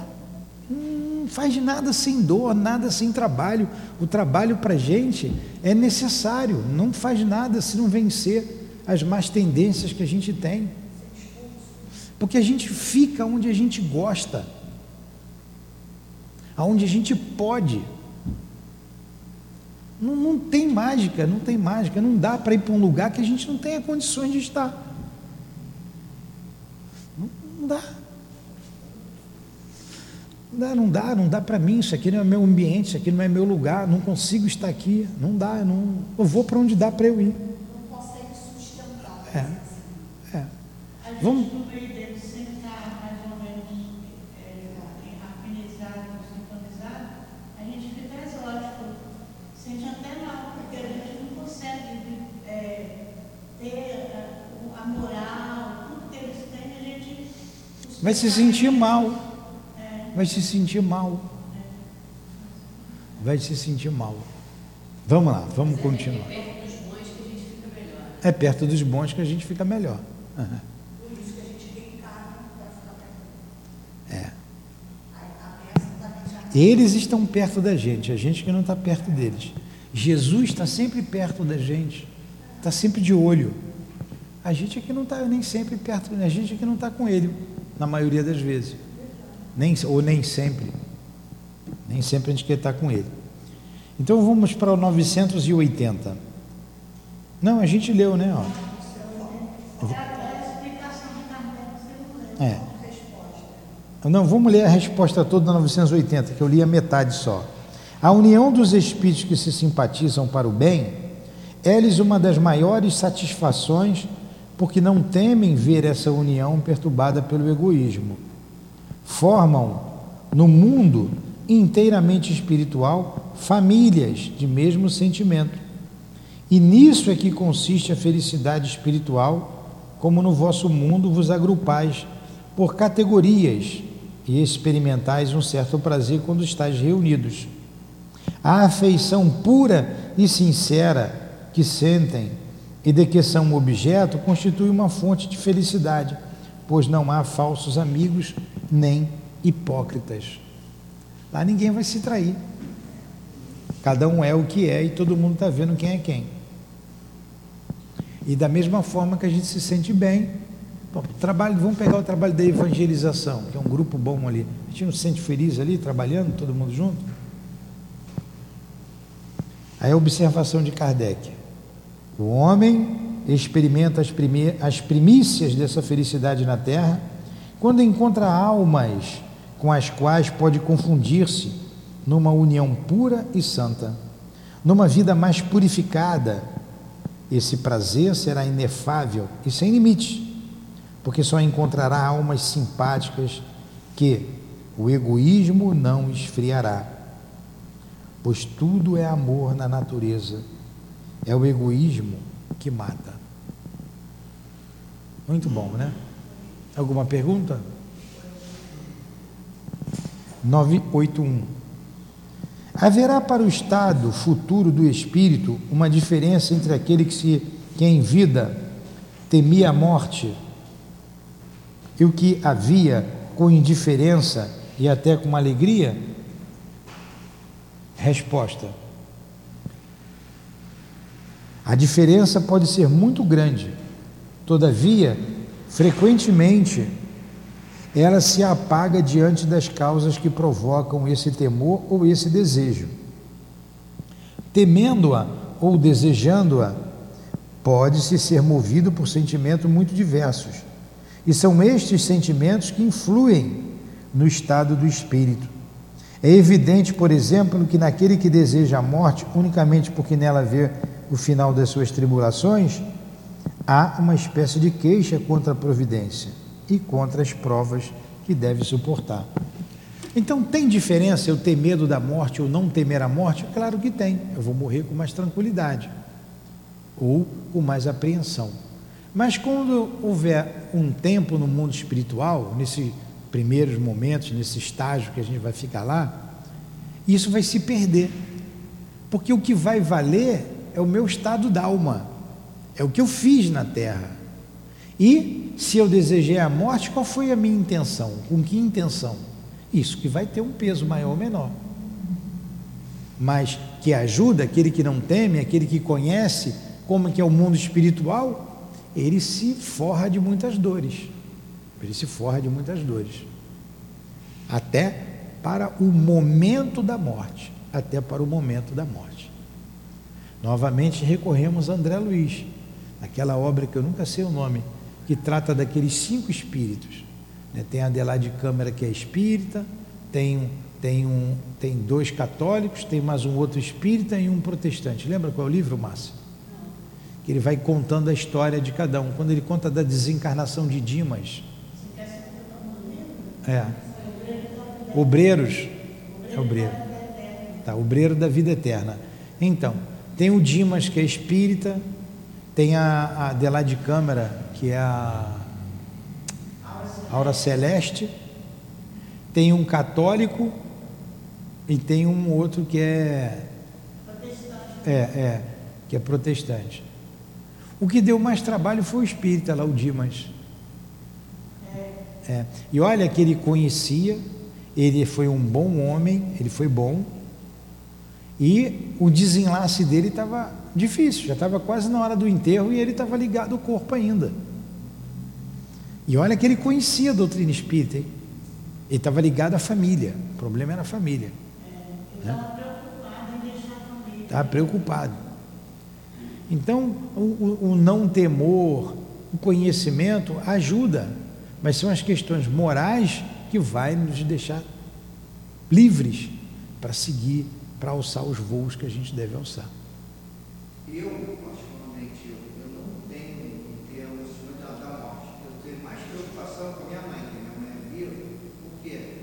S1: Não faz nada sem dor, nada sem trabalho. O trabalho para a gente é necessário. Não faz nada se não vencer as más tendências que a gente tem. Porque a gente fica onde a gente gosta, aonde a gente pode. Não, não tem mágica, não tem mágica, não dá para ir para um lugar que a gente não tenha condições de estar. Não, não dá. Não dá, não dá, não dá para mim, isso aqui não é meu ambiente, isso aqui não é meu lugar, não consigo estar aqui, não dá, eu, não, eu vou para onde dá para eu ir.
S2: não consegue sustentar.
S1: É, é.
S4: A gente
S1: Vamos-
S4: menos é, afinizado, sintonizado, a gente fica exótico, sente até mal, porque a gente não consegue é, ter a, a moral, tudo que eles têm, a gente.
S1: Vai se sentir mal. Vai se sentir mal. Vai se sentir mal. Vamos lá, vamos continuar.
S3: Perto dos bons que a gente fica melhor. né?
S1: É perto dos bons que a gente fica melhor. Aham.
S2: Por isso que a gente reencarna para ficar perto.
S1: É.
S2: A
S1: Eles estão perto da gente, a gente que não está perto deles. Jesus está sempre perto da gente, está sempre de olho. A gente é que não está nem sempre perto, a gente é que não está com ele, na maioria das vezes. Nem, ou nem sempre. Nem sempre a gente quer estar com ele. Então vamos para o 980. Não, a gente leu, né? Ó.
S4: É. Não,
S1: vamos ler a resposta toda da 980, que eu li a metade só. A união dos espíritos que se simpatizam para o bem é-lhes uma das maiores satisfações, porque não temem ver essa união perturbada pelo egoísmo. Formam no mundo inteiramente espiritual famílias de mesmo sentimento. E nisso é que consiste a felicidade espiritual, como no vosso mundo vos agrupais por categorias e experimentais um certo prazer quando estáis reunidos. A afeição pura e sincera que sentem e de que são objeto constitui uma fonte de felicidade, pois não há falsos amigos nem hipócritas. Lá ninguém vai se trair. Cada um é o que é e todo mundo está vendo quem é quem. E da mesma forma que a gente se sente bem, bom, trabalho, vamos pegar o trabalho da evangelização, que é um grupo bom ali. A gente não se sente feliz ali, trabalhando, todo mundo junto? Aí a observação de Kardec. O homem experimenta as, primícias dessa felicidade na terra quando encontra almas com as quais pode confundir-se numa união pura e santa, numa vida mais purificada. Esse prazer será inefável e sem limite, porque só encontrará almas simpáticas que o egoísmo não esfriará pois tudo é amor na natureza. É o egoísmo que mata. Muito bom, né? Alguma pergunta? 981. Haverá para o estado futuro do espírito uma diferença entre aquele que, se, que em vida temia a morte e o que havia com indiferença e até com alegria? Resposta: A diferença pode ser muito grande, todavia, frequentemente, ela se apaga diante das causas que provocam esse temor ou esse desejo. Temendo-a ou desejando-a, pode-se ser movido por sentimentos muito diversos, e são estes sentimentos que influem no estado do espírito. É evidente, por exemplo, que naquele que deseja a morte unicamente porque nela vê o final das suas tribulações, há uma espécie de queixa contra a providência e contra as provas que deve suportar. Então, tem diferença eu ter medo da morte ou não temer a morte? Claro que tem. Eu vou morrer com mais tranquilidade ou com mais apreensão. Mas quando houver um tempo no mundo espiritual, nesse primeiros momentos, nesse estágio que a gente vai ficar lá, isso vai se perder. Porque o que vai valer é o meu estado d'alma, é o que eu fiz na terra. E se eu desejei a morte, qual foi a minha intenção? Com que intenção? Isso que vai ter um peso maior ou menor. Mas que ajuda aquele que não teme, aquele que conhece como que é o mundo espiritual, ele se forra de muitas dores. Ele se forra de muitas dores. Até para o momento da morte. Até para o momento da morte. Novamente recorremos a André Luiz, aquela obra que eu nunca sei o nome, que trata daqueles cinco espíritos. Né? Tem a Adelaide Câmara, que é espírita, tem, tem, um, tem dois católicos, tem mais um outro espírita e um protestante. Lembra qual é o livro, Márcio? Que ele vai contando a história de cada um. Quando ele conta da desencarnação de Dimas, é. Obreiros. É obreiro. Tá, obreiro da vida eterna. Então, tem o Dimas, que é espírita, tem a, a Adelaide Câmara, que é a Aura Celeste, tem um católico e tem um outro que é. É, é, que é protestante. O que deu mais trabalho foi o espírita lá, o Dimas. É. E olha que ele conhecia, ele foi um bom homem, ele foi bom, e o desenlace dele estava difícil, já estava quase na hora do enterro e ele estava ligado ao corpo ainda. E olha que ele conhecia a doutrina espírita, hein? ele estava ligado à família, o problema era a família.
S4: É, estava preocupado em deixar a família.
S1: Estava preocupado. Então, o, o, o não temor, o conhecimento ajuda, mas são as questões morais que vai nos deixar livres para seguir, para alçar os voos que a gente deve alçar.
S5: Eu, particularmente, eu, eu não tenho em termos da, da morte. Eu tenho mais preocupação com a minha mãe, que minha mãe é viva. Por quê?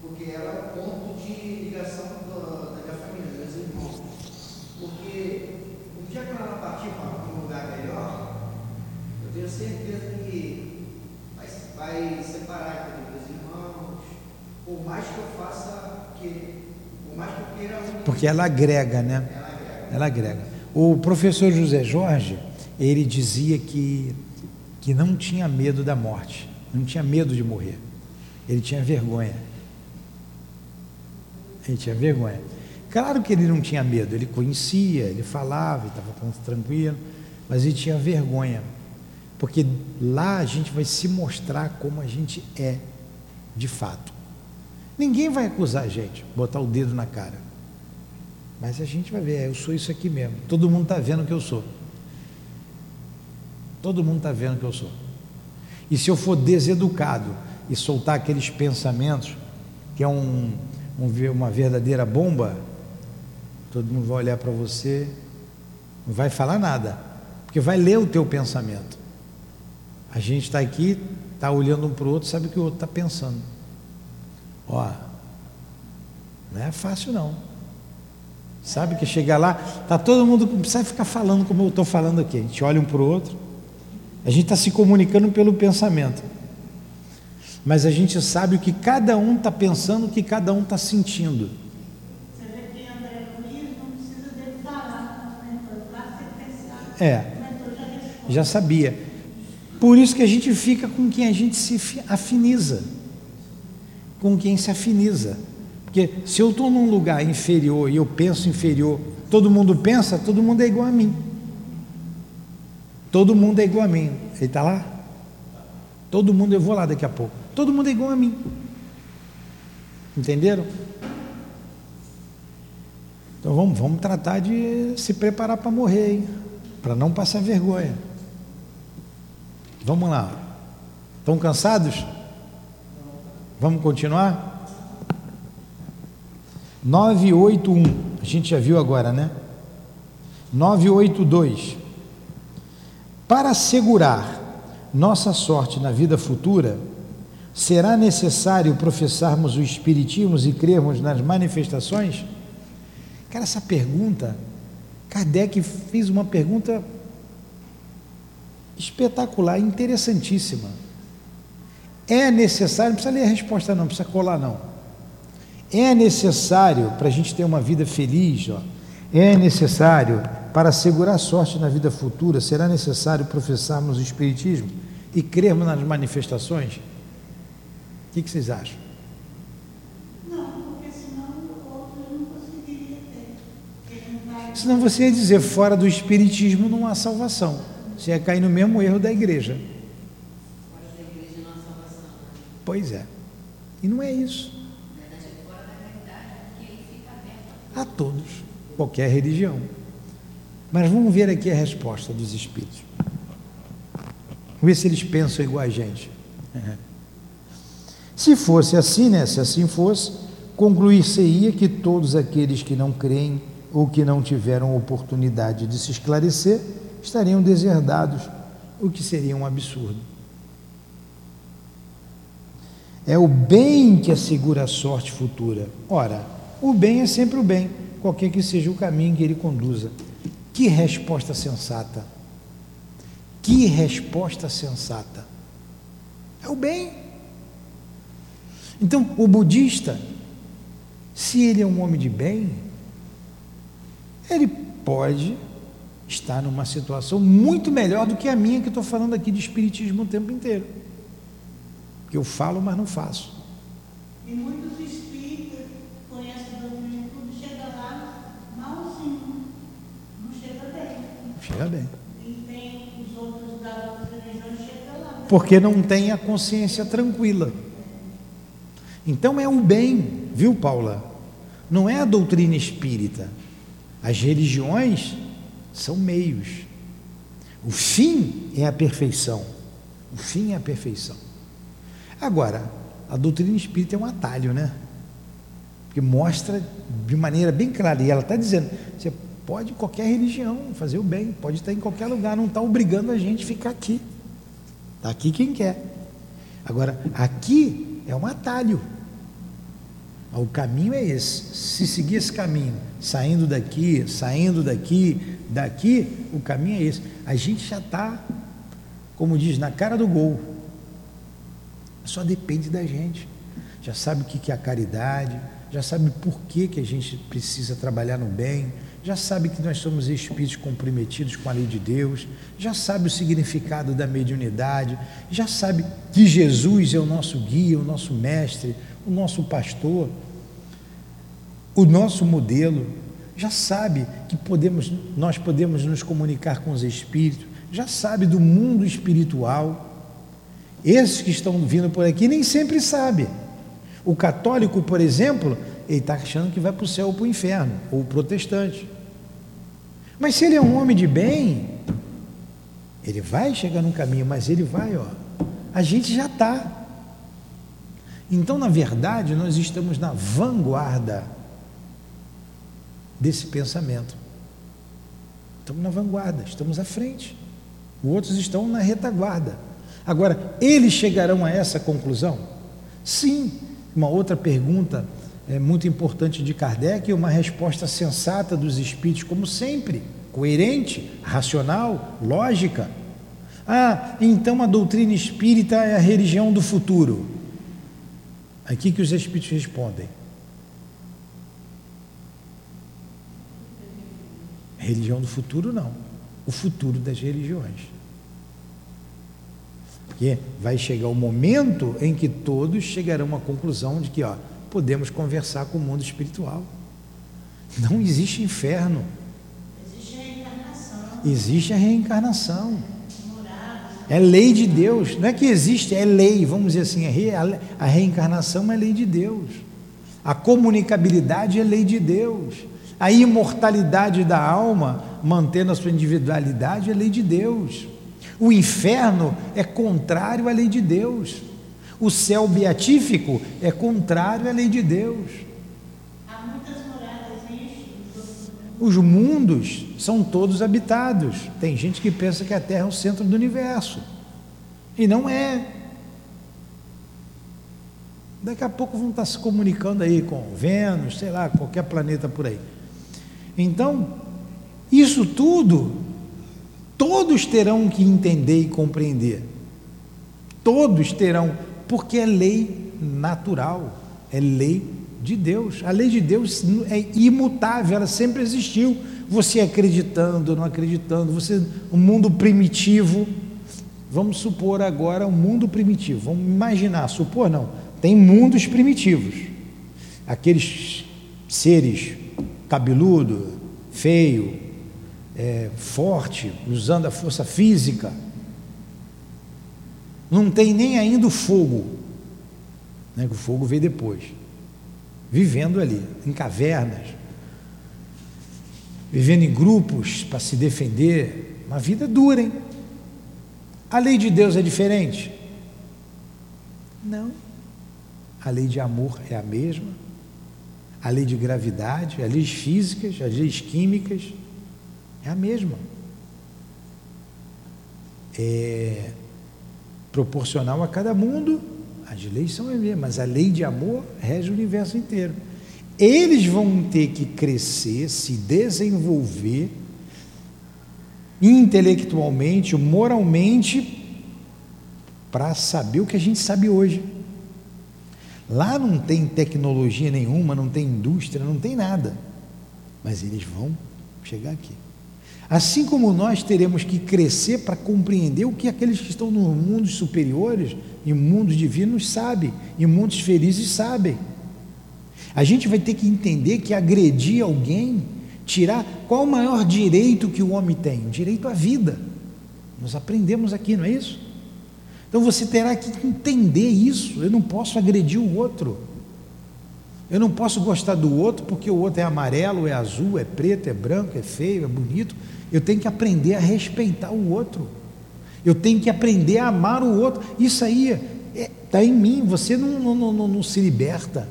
S5: Porque ela é o ponto de ligação da, da minha família, dos meus irmãos. Porque um dia quando ela partir para um lugar melhor, eu tenho certeza que vai, vai separar dos meus irmãos, por mais que eu faça que, por mais que eu queira.
S1: Porque ela agrega, né?
S5: Ela agrega.
S1: Ela agrega. O professor José Jorge, ele dizia que, que não tinha medo da morte, não tinha medo de morrer, ele tinha vergonha. Ele tinha vergonha. Claro que ele não tinha medo, ele conhecia, ele falava, estava tranquilo, mas ele tinha vergonha, porque lá a gente vai se mostrar como a gente é, de fato. Ninguém vai acusar a gente, botar o dedo na cara. Mas a gente vai ver, eu sou isso aqui mesmo. Todo mundo está vendo que eu sou. Todo mundo está vendo que eu sou. E se eu for deseducado e soltar aqueles pensamentos, que é um, um, uma verdadeira bomba, todo mundo vai olhar para você, não vai falar nada, porque vai ler o teu pensamento. A gente está aqui, está olhando um para o outro, sabe o que o outro está pensando. Ó, não é fácil não. Sabe que chega lá, tá todo mundo, não precisa ficar falando como eu estou falando aqui. A gente olha um para o outro, a gente está se comunicando pelo pensamento. Mas a gente sabe o que cada um está pensando, o que cada um está sentindo.
S4: Você vê que André Luiz não precisa dele falar o mentor, basta ele pensar.
S1: É,
S4: já
S1: sabia. Por isso que a gente fica com quem a gente se fi- afiniza. Com quem se afiniza. Porque se eu estou num lugar inferior e eu penso inferior, todo mundo pensa, todo mundo é igual a mim. Todo mundo é igual a mim. Ele está lá? Todo mundo, eu vou lá daqui a pouco. Todo mundo é igual a mim. Entenderam? Então vamos, vamos tratar de se preparar para morrer, hein? Para não passar vergonha. Vamos lá. Estão cansados? Vamos continuar? 981, a gente já viu agora, né? 982. Para assegurar nossa sorte na vida futura, será necessário professarmos o Espiritismo e crermos nas manifestações? Cara, essa pergunta, Kardec fez uma pergunta espetacular, interessantíssima. É necessário, não precisa ler a resposta, não, não precisa colar, não. É necessário para a gente ter uma vida feliz, ó, é necessário para assegurar sorte na vida futura, será necessário professarmos o Espiritismo e crermos nas manifestações? O que, que vocês acham?
S4: Não, porque senão o outro não conseguiria ter. Não vai.
S1: Senão você ia dizer, fora do Espiritismo não há salvação. Você ia cair no mesmo erro da igreja.
S3: Fora da igreja não há salvação. né?
S1: Pois é. E não é isso.
S3: Na verdade, é fora da realidade, porque ele fica aberto.
S1: A todos, qualquer religião. Mas vamos ver aqui a resposta dos espíritos. Vamos ver se eles pensam igual a gente. Se fosse assim, né? Se assim fosse, concluir-se-ia que todos aqueles que não creem ou que não tiveram oportunidade de se esclarecer estariam deserdados, o que seria um absurdo. É o bem que assegura a sorte futura. Ora, o bem é sempre o bem, qualquer que seja o caminho que ele conduza. Que resposta sensata! Que resposta sensata! É o bem. Então, o budista, se ele é um homem de bem, ele pode está numa situação muito melhor do que a minha, que estou falando aqui de espiritismo o tempo inteiro. Que eu falo, mas não faço.
S4: E muitos espíritas conhecem a doutrina e tudo, chega lá malzinho, não chega bem.
S1: Chega bem.
S4: E tem os outros das outras religiões chegam lá.
S1: Porque não tem a consciência tranquila. Então é o bem, viu, Paula? Não é a doutrina espírita. As religiões são meios. O fim é a perfeição. O fim é a perfeição. Agora, a doutrina espírita é um atalho, né? Porque mostra de maneira bem clara. E ela está dizendo: você pode qualquer religião fazer o bem, pode estar em qualquer lugar, não está obrigando a gente a ficar aqui. Está aqui quem quer. Agora, aqui é um atalho. O caminho é esse. Se seguir esse caminho, saindo daqui, saindo daqui, daqui, o caminho é esse. A gente já está, como diz, na cara do gol. Só depende da gente. Já sabe o que é a caridade, já sabe por que, que a gente precisa trabalhar no bem, já sabe que nós somos espíritos comprometidos com a lei de Deus, já sabe o significado da mediunidade, já sabe que Jesus é o nosso guia, o nosso mestre, o nosso pastor, o nosso modelo, já sabe que podemos, nós podemos nos comunicar com os espíritos, já sabe do mundo espiritual. Esses que estão vindo por aqui nem sempre sabem. O católico, por exemplo, ele está achando que vai para o céu ou para o inferno, ou protestante. Mas se ele é um homem de bem, ele vai chegar num caminho, mas ele vai, ó. A gente já está. Então, na verdade, nós estamos na vanguarda desse pensamento. Estamos na vanguarda, estamos à frente. Os outros estão na retaguarda. Agora, eles chegarão a essa conclusão? Sim. Uma outra pergunta é muito importante de Kardec uma resposta sensata dos espíritos, como sempre, coerente, racional, lógica. Ah, então a doutrina espírita é a religião do futuro. Aqui que os espíritos respondem. Religião do futuro não. O futuro das religiões. Porque vai chegar o momento em que todos chegarão à conclusão de que, ó, podemos conversar com o mundo espiritual. Não existe inferno.
S4: Existe a reencarnação.
S1: Existe a reencarnação. É lei de Deus. Não é que existe, é lei. Vamos dizer assim, a reencarnação é lei de Deus. A comunicabilidade é lei de Deus. A imortalidade da alma, mantendo a sua individualidade, é lei de Deus. O inferno é contrário à lei de Deus. O céu beatífico é contrário à lei de Deus.
S4: Há muitas moradas em
S1: Os mundos são todos habitados. Tem gente que pensa que a Terra é o centro do universo. E não é. Daqui a pouco vão estar se comunicando aí com Vênus, sei lá, qualquer planeta por aí. Então, isso tudo, todos terão que entender e compreender. Todos terão, porque é lei natural, é lei de Deus. A lei de Deus é imutável, ela sempre existiu. Você acreditando, não acreditando, você, o um mundo primitivo, vamos supor agora um mundo primitivo, vamos imaginar, supor não, tem mundos primitivos. Aqueles seres cabeludo, feio, é, forte, usando a força física. Não tem nem ainda o fogo, né, que o fogo veio depois. Vivendo ali, em cavernas, vivendo em grupos para se defender. Uma vida dura, hein? A lei de Deus é diferente? Não. A lei de amor é a mesma a lei de gravidade, as leis físicas, as leis químicas, é a mesma. É proporcional a cada mundo, as leis são mas a lei de amor rege o universo inteiro. Eles vão ter que crescer, se desenvolver intelectualmente, moralmente, para saber o que a gente sabe hoje. Lá não tem tecnologia nenhuma, não tem indústria, não tem nada. Mas eles vão chegar aqui. Assim como nós teremos que crescer para compreender o que aqueles que estão nos mundos superiores, em mundos divinos, sabem, em mundos felizes sabem. A gente vai ter que entender que agredir alguém, tirar qual o maior direito que o homem tem? Direito à vida. Nós aprendemos aqui, não é isso? Então você terá que entender isso. Eu não posso agredir o outro. Eu não posso gostar do outro porque o outro é amarelo, é azul, é preto, é branco, é feio, é bonito. Eu tenho que aprender a respeitar o outro. Eu tenho que aprender a amar o outro. Isso aí está é, tá em mim. Você não, não, não, não se liberta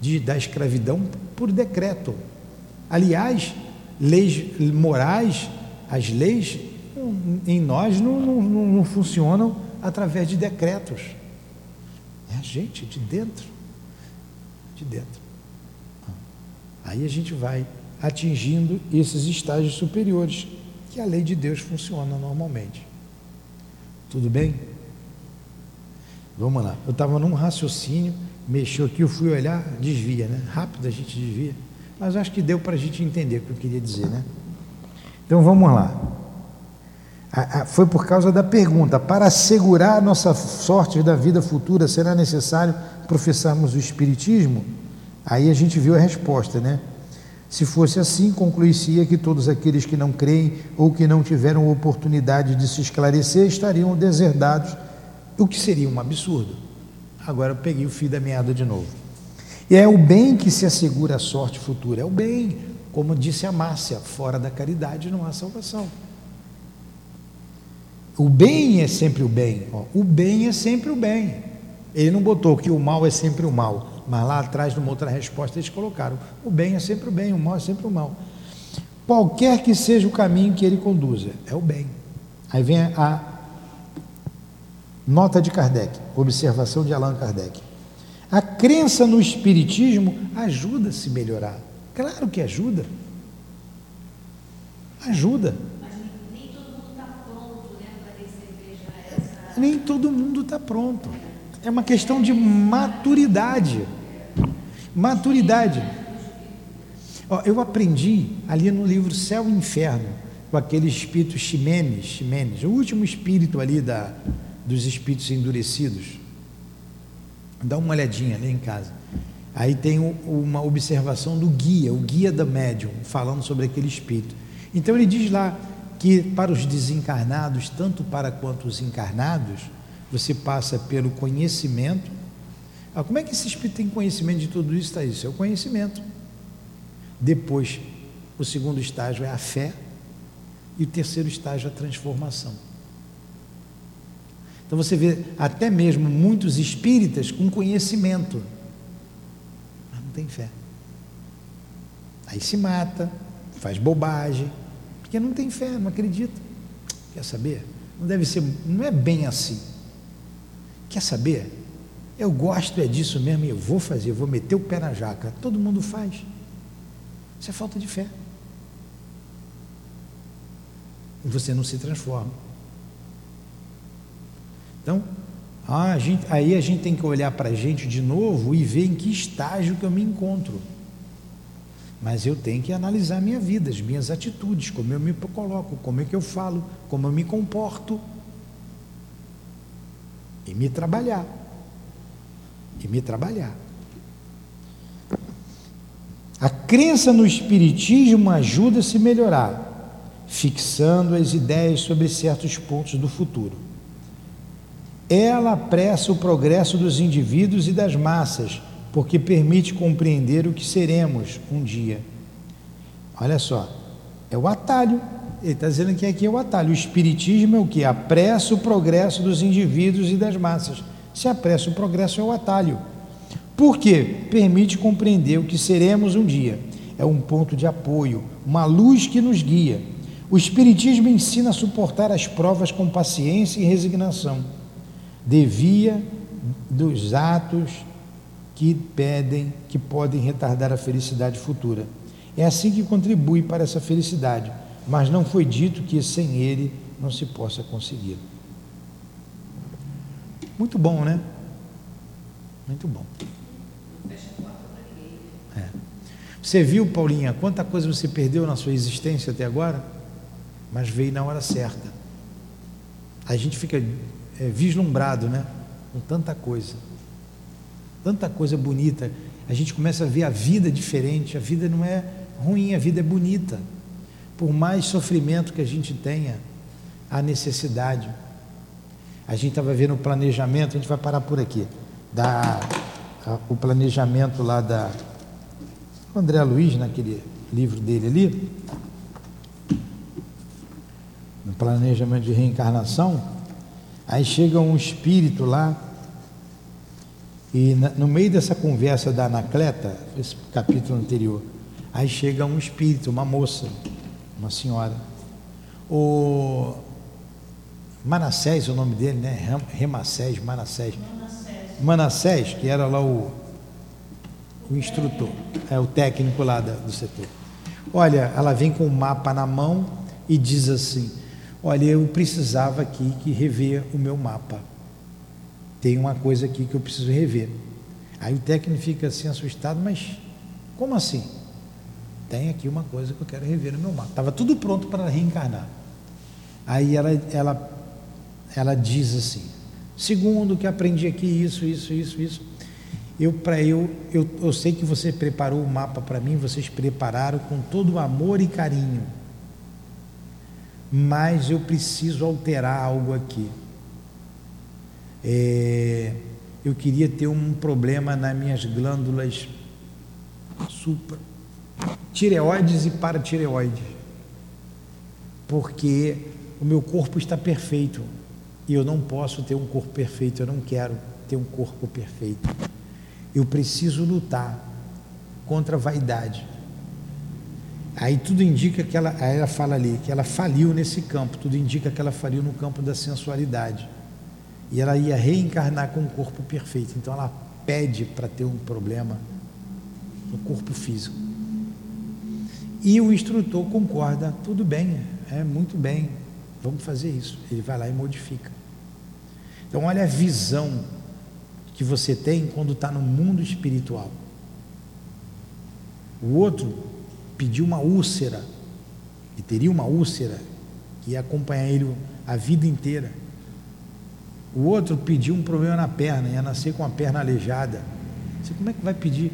S1: de, da escravidão por decreto. Aliás, leis morais, as leis em nós não, não, não funcionam através de decretos. É a gente de dentro de dentro. Aí a gente vai atingindo esses estágios superiores, que a lei de Deus funciona normalmente. Tudo bem? Vamos lá. Eu estava num raciocínio, mexeu aqui, eu fui olhar, desvia, né? Rápido a gente desvia. Mas acho que deu para a gente entender o que eu queria dizer, né? Então vamos lá. Foi por causa da pergunta: para assegurar a nossa sorte da vida futura, será necessário professarmos o Espiritismo? Aí a gente viu a resposta, né? Se fosse assim, concluiria que todos aqueles que não creem ou que não tiveram oportunidade de se esclarecer estariam deserdados, o que seria um absurdo. Agora eu peguei o fio da meada de novo. E é o bem que se assegura a sorte futura, é o bem, como disse a Márcia, fora da caridade não há salvação. O bem é sempre o bem. Ó. O bem é sempre o bem. Ele não botou que o mal é sempre o mal, mas lá atrás, numa outra resposta, eles colocaram: o bem é sempre o bem, o mal é sempre o mal. Qualquer que seja o caminho que ele conduza, é o bem. Aí vem a nota de Kardec, observação de Allan Kardec. A crença no Espiritismo ajuda a se melhorar. Claro que ajuda. Ajuda. Nem todo mundo está pronto. É uma questão de maturidade. Maturidade. Ó, eu aprendi ali no livro Céu e Inferno, com aquele espírito Ximenes, Ximenes, o último espírito ali da, dos espíritos endurecidos. Dá uma olhadinha ali em casa. Aí tem uma observação do guia, o guia da médium, falando sobre aquele espírito. Então ele diz lá que para os desencarnados, tanto para quanto os encarnados, você passa pelo conhecimento. Ah, como é que esse espírito tem conhecimento de tudo isso? Está isso, é o conhecimento. Depois, o segundo estágio é a fé e o terceiro estágio é a transformação. Então você vê até mesmo muitos espíritas com conhecimento, mas não tem fé. Aí se mata, faz bobagem, porque não tem fé, não acredita. Quer saber? Não deve ser, não é bem assim. Quer saber? Eu gosto é disso mesmo e eu vou fazer, eu vou meter o pé na jaca. Todo mundo faz. Isso é falta de fé. E você não se transforma. Então, a gente, aí a gente tem que olhar para a gente de novo e ver em que estágio que eu me encontro. Mas eu tenho que analisar a minha vida, as minhas atitudes, como eu me coloco, como é que eu falo, como eu me comporto. E me trabalhar. E me trabalhar. A crença no Espiritismo ajuda a se melhorar, fixando as ideias sobre certos pontos do futuro. Ela apressa o progresso dos indivíduos e das massas porque permite compreender o que seremos um dia. Olha só, é o atalho. Ele está dizendo que aqui é o atalho. O Espiritismo é o que? Apressa o progresso dos indivíduos e das massas. Se apressa o progresso, é o atalho. Por quê? Permite compreender o que seremos um dia. É um ponto de apoio, uma luz que nos guia. O Espiritismo ensina a suportar as provas com paciência e resignação. Devia dos atos que pedem, que podem retardar a felicidade futura. É assim que contribui para essa felicidade, mas não foi dito que sem ele não se possa conseguir. Muito bom, né? Muito bom. É. Você viu, Paulinha, quanta coisa você perdeu na sua existência até agora? mas veio na hora certa. A gente fica é, vislumbrado, né? Com tanta coisa, tanta coisa bonita. A gente começa a ver a vida diferente. A vida não é ruim, a vida é bonita. Por mais sofrimento que a gente tenha, há necessidade. A gente estava vendo o planejamento, a gente vai parar por aqui, da, a, o planejamento lá da André Luiz, naquele livro dele ali, no planejamento de reencarnação, aí chega um espírito lá, e na, no meio dessa conversa da Anacleta, esse capítulo anterior, aí chega um espírito, uma moça, uma senhora. O Manassés, o nome dele, né? Remassés, Manassés. Manassés, que era lá o, o instrutor, é o técnico lá da, do setor. Olha, ela vem com o mapa na mão e diz assim: Olha, eu precisava aqui que rever o meu mapa. Tem uma coisa aqui que eu preciso rever. Aí o técnico fica assim assustado, mas como assim? Tem aqui uma coisa que eu quero rever no meu mapa. Estava tudo pronto para reencarnar. Aí ela, ela, ela diz assim: segundo que aprendi aqui isso, isso, isso, isso. Eu para eu, eu, eu sei que você preparou o mapa para mim, vocês prepararam com todo amor e carinho. Mas eu preciso alterar algo aqui. É, eu queria ter um problema nas minhas glândulas supra, tireoides e paratireoides, porque o meu corpo está perfeito e eu não posso ter um corpo perfeito, eu não quero ter um corpo perfeito. Eu preciso lutar contra a vaidade. Aí tudo indica que ela, ela fala ali que ela faliu nesse campo, tudo indica que ela faliu no campo da sensualidade. E ela ia reencarnar com um corpo perfeito. Então ela pede para ter um problema no corpo físico. E o instrutor concorda, tudo bem, é muito bem, vamos fazer isso. Ele vai lá e modifica. Então olha a visão que você tem quando está no mundo espiritual. O outro pediu uma úlcera, e teria uma úlcera que ia acompanhar ele a vida inteira. O outro pediu um problema na perna, ia nascer com a perna aleijada. Você como é que vai pedir?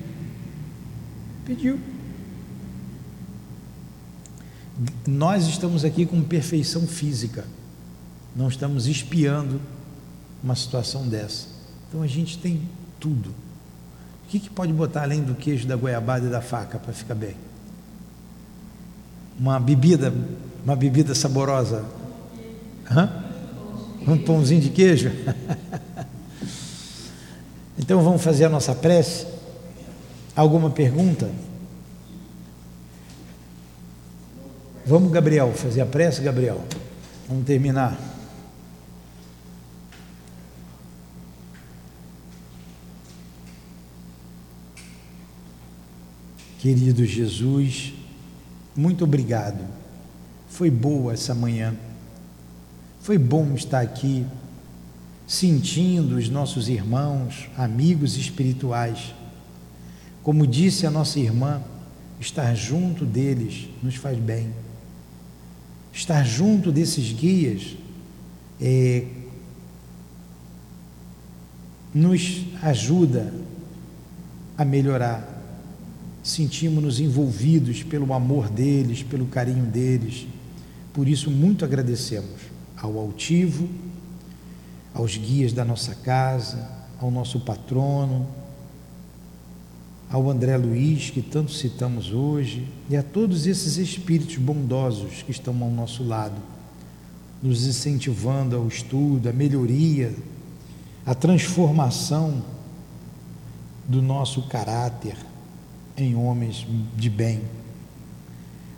S1: Pediu. Nós estamos aqui com perfeição física, não estamos espiando uma situação dessa. Então a gente tem tudo. O que, que pode botar além do queijo, da goiabada e da faca para ficar bem? Uma bebida, uma bebida saborosa. Hã? Um pãozinho de queijo? então vamos fazer a nossa prece? Alguma pergunta? Vamos, Gabriel, fazer a prece, Gabriel. Vamos terminar. Querido Jesus, muito obrigado. Foi boa essa manhã. Foi bom estar aqui, sentindo os nossos irmãos, amigos espirituais. Como disse a nossa irmã, estar junto deles nos faz bem. Estar junto desses guias é, nos ajuda a melhorar. Sentimos-nos envolvidos pelo amor deles, pelo carinho deles. Por isso, muito agradecemos ao altivo, aos guias da nossa casa, ao nosso patrono, ao André Luiz, que tanto citamos hoje, e a todos esses espíritos bondosos que estão ao nosso lado, nos incentivando ao estudo, à melhoria, à transformação do nosso caráter em homens de bem.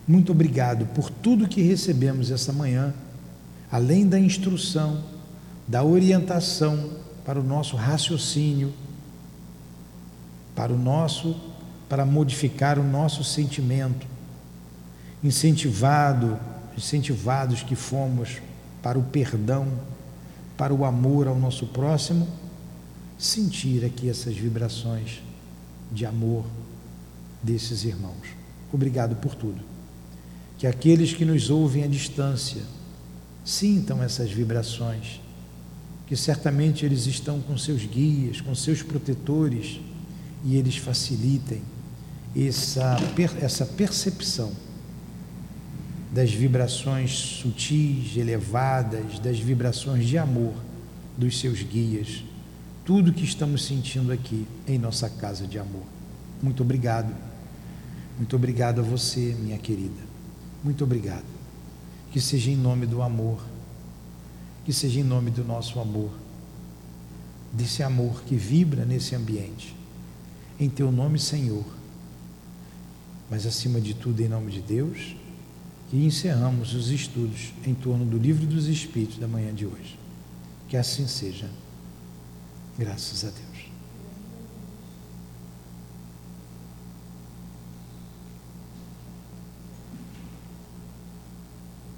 S1: Muito obrigado por tudo que recebemos essa manhã além da instrução, da orientação para o nosso raciocínio, para o nosso para modificar o nosso sentimento, incentivado, incentivados que fomos para o perdão, para o amor ao nosso próximo, sentir aqui essas vibrações de amor desses irmãos. Obrigado por tudo. que aqueles que nos ouvem à distância sintam essas vibrações, que certamente eles estão com seus guias, com seus protetores e eles facilitem essa, essa percepção das vibrações sutis, elevadas, das vibrações de amor dos seus guias, tudo que estamos sentindo aqui em nossa casa de amor. Muito obrigado. Muito obrigado a você, minha querida. Muito obrigado. Que seja em nome do amor, que seja em nome do nosso amor, desse amor que vibra nesse ambiente. Em teu nome, Senhor. Mas acima de tudo, em nome de Deus e encerramos os estudos em torno do Livro dos Espíritos da manhã de hoje. Que assim seja. Graças a Deus.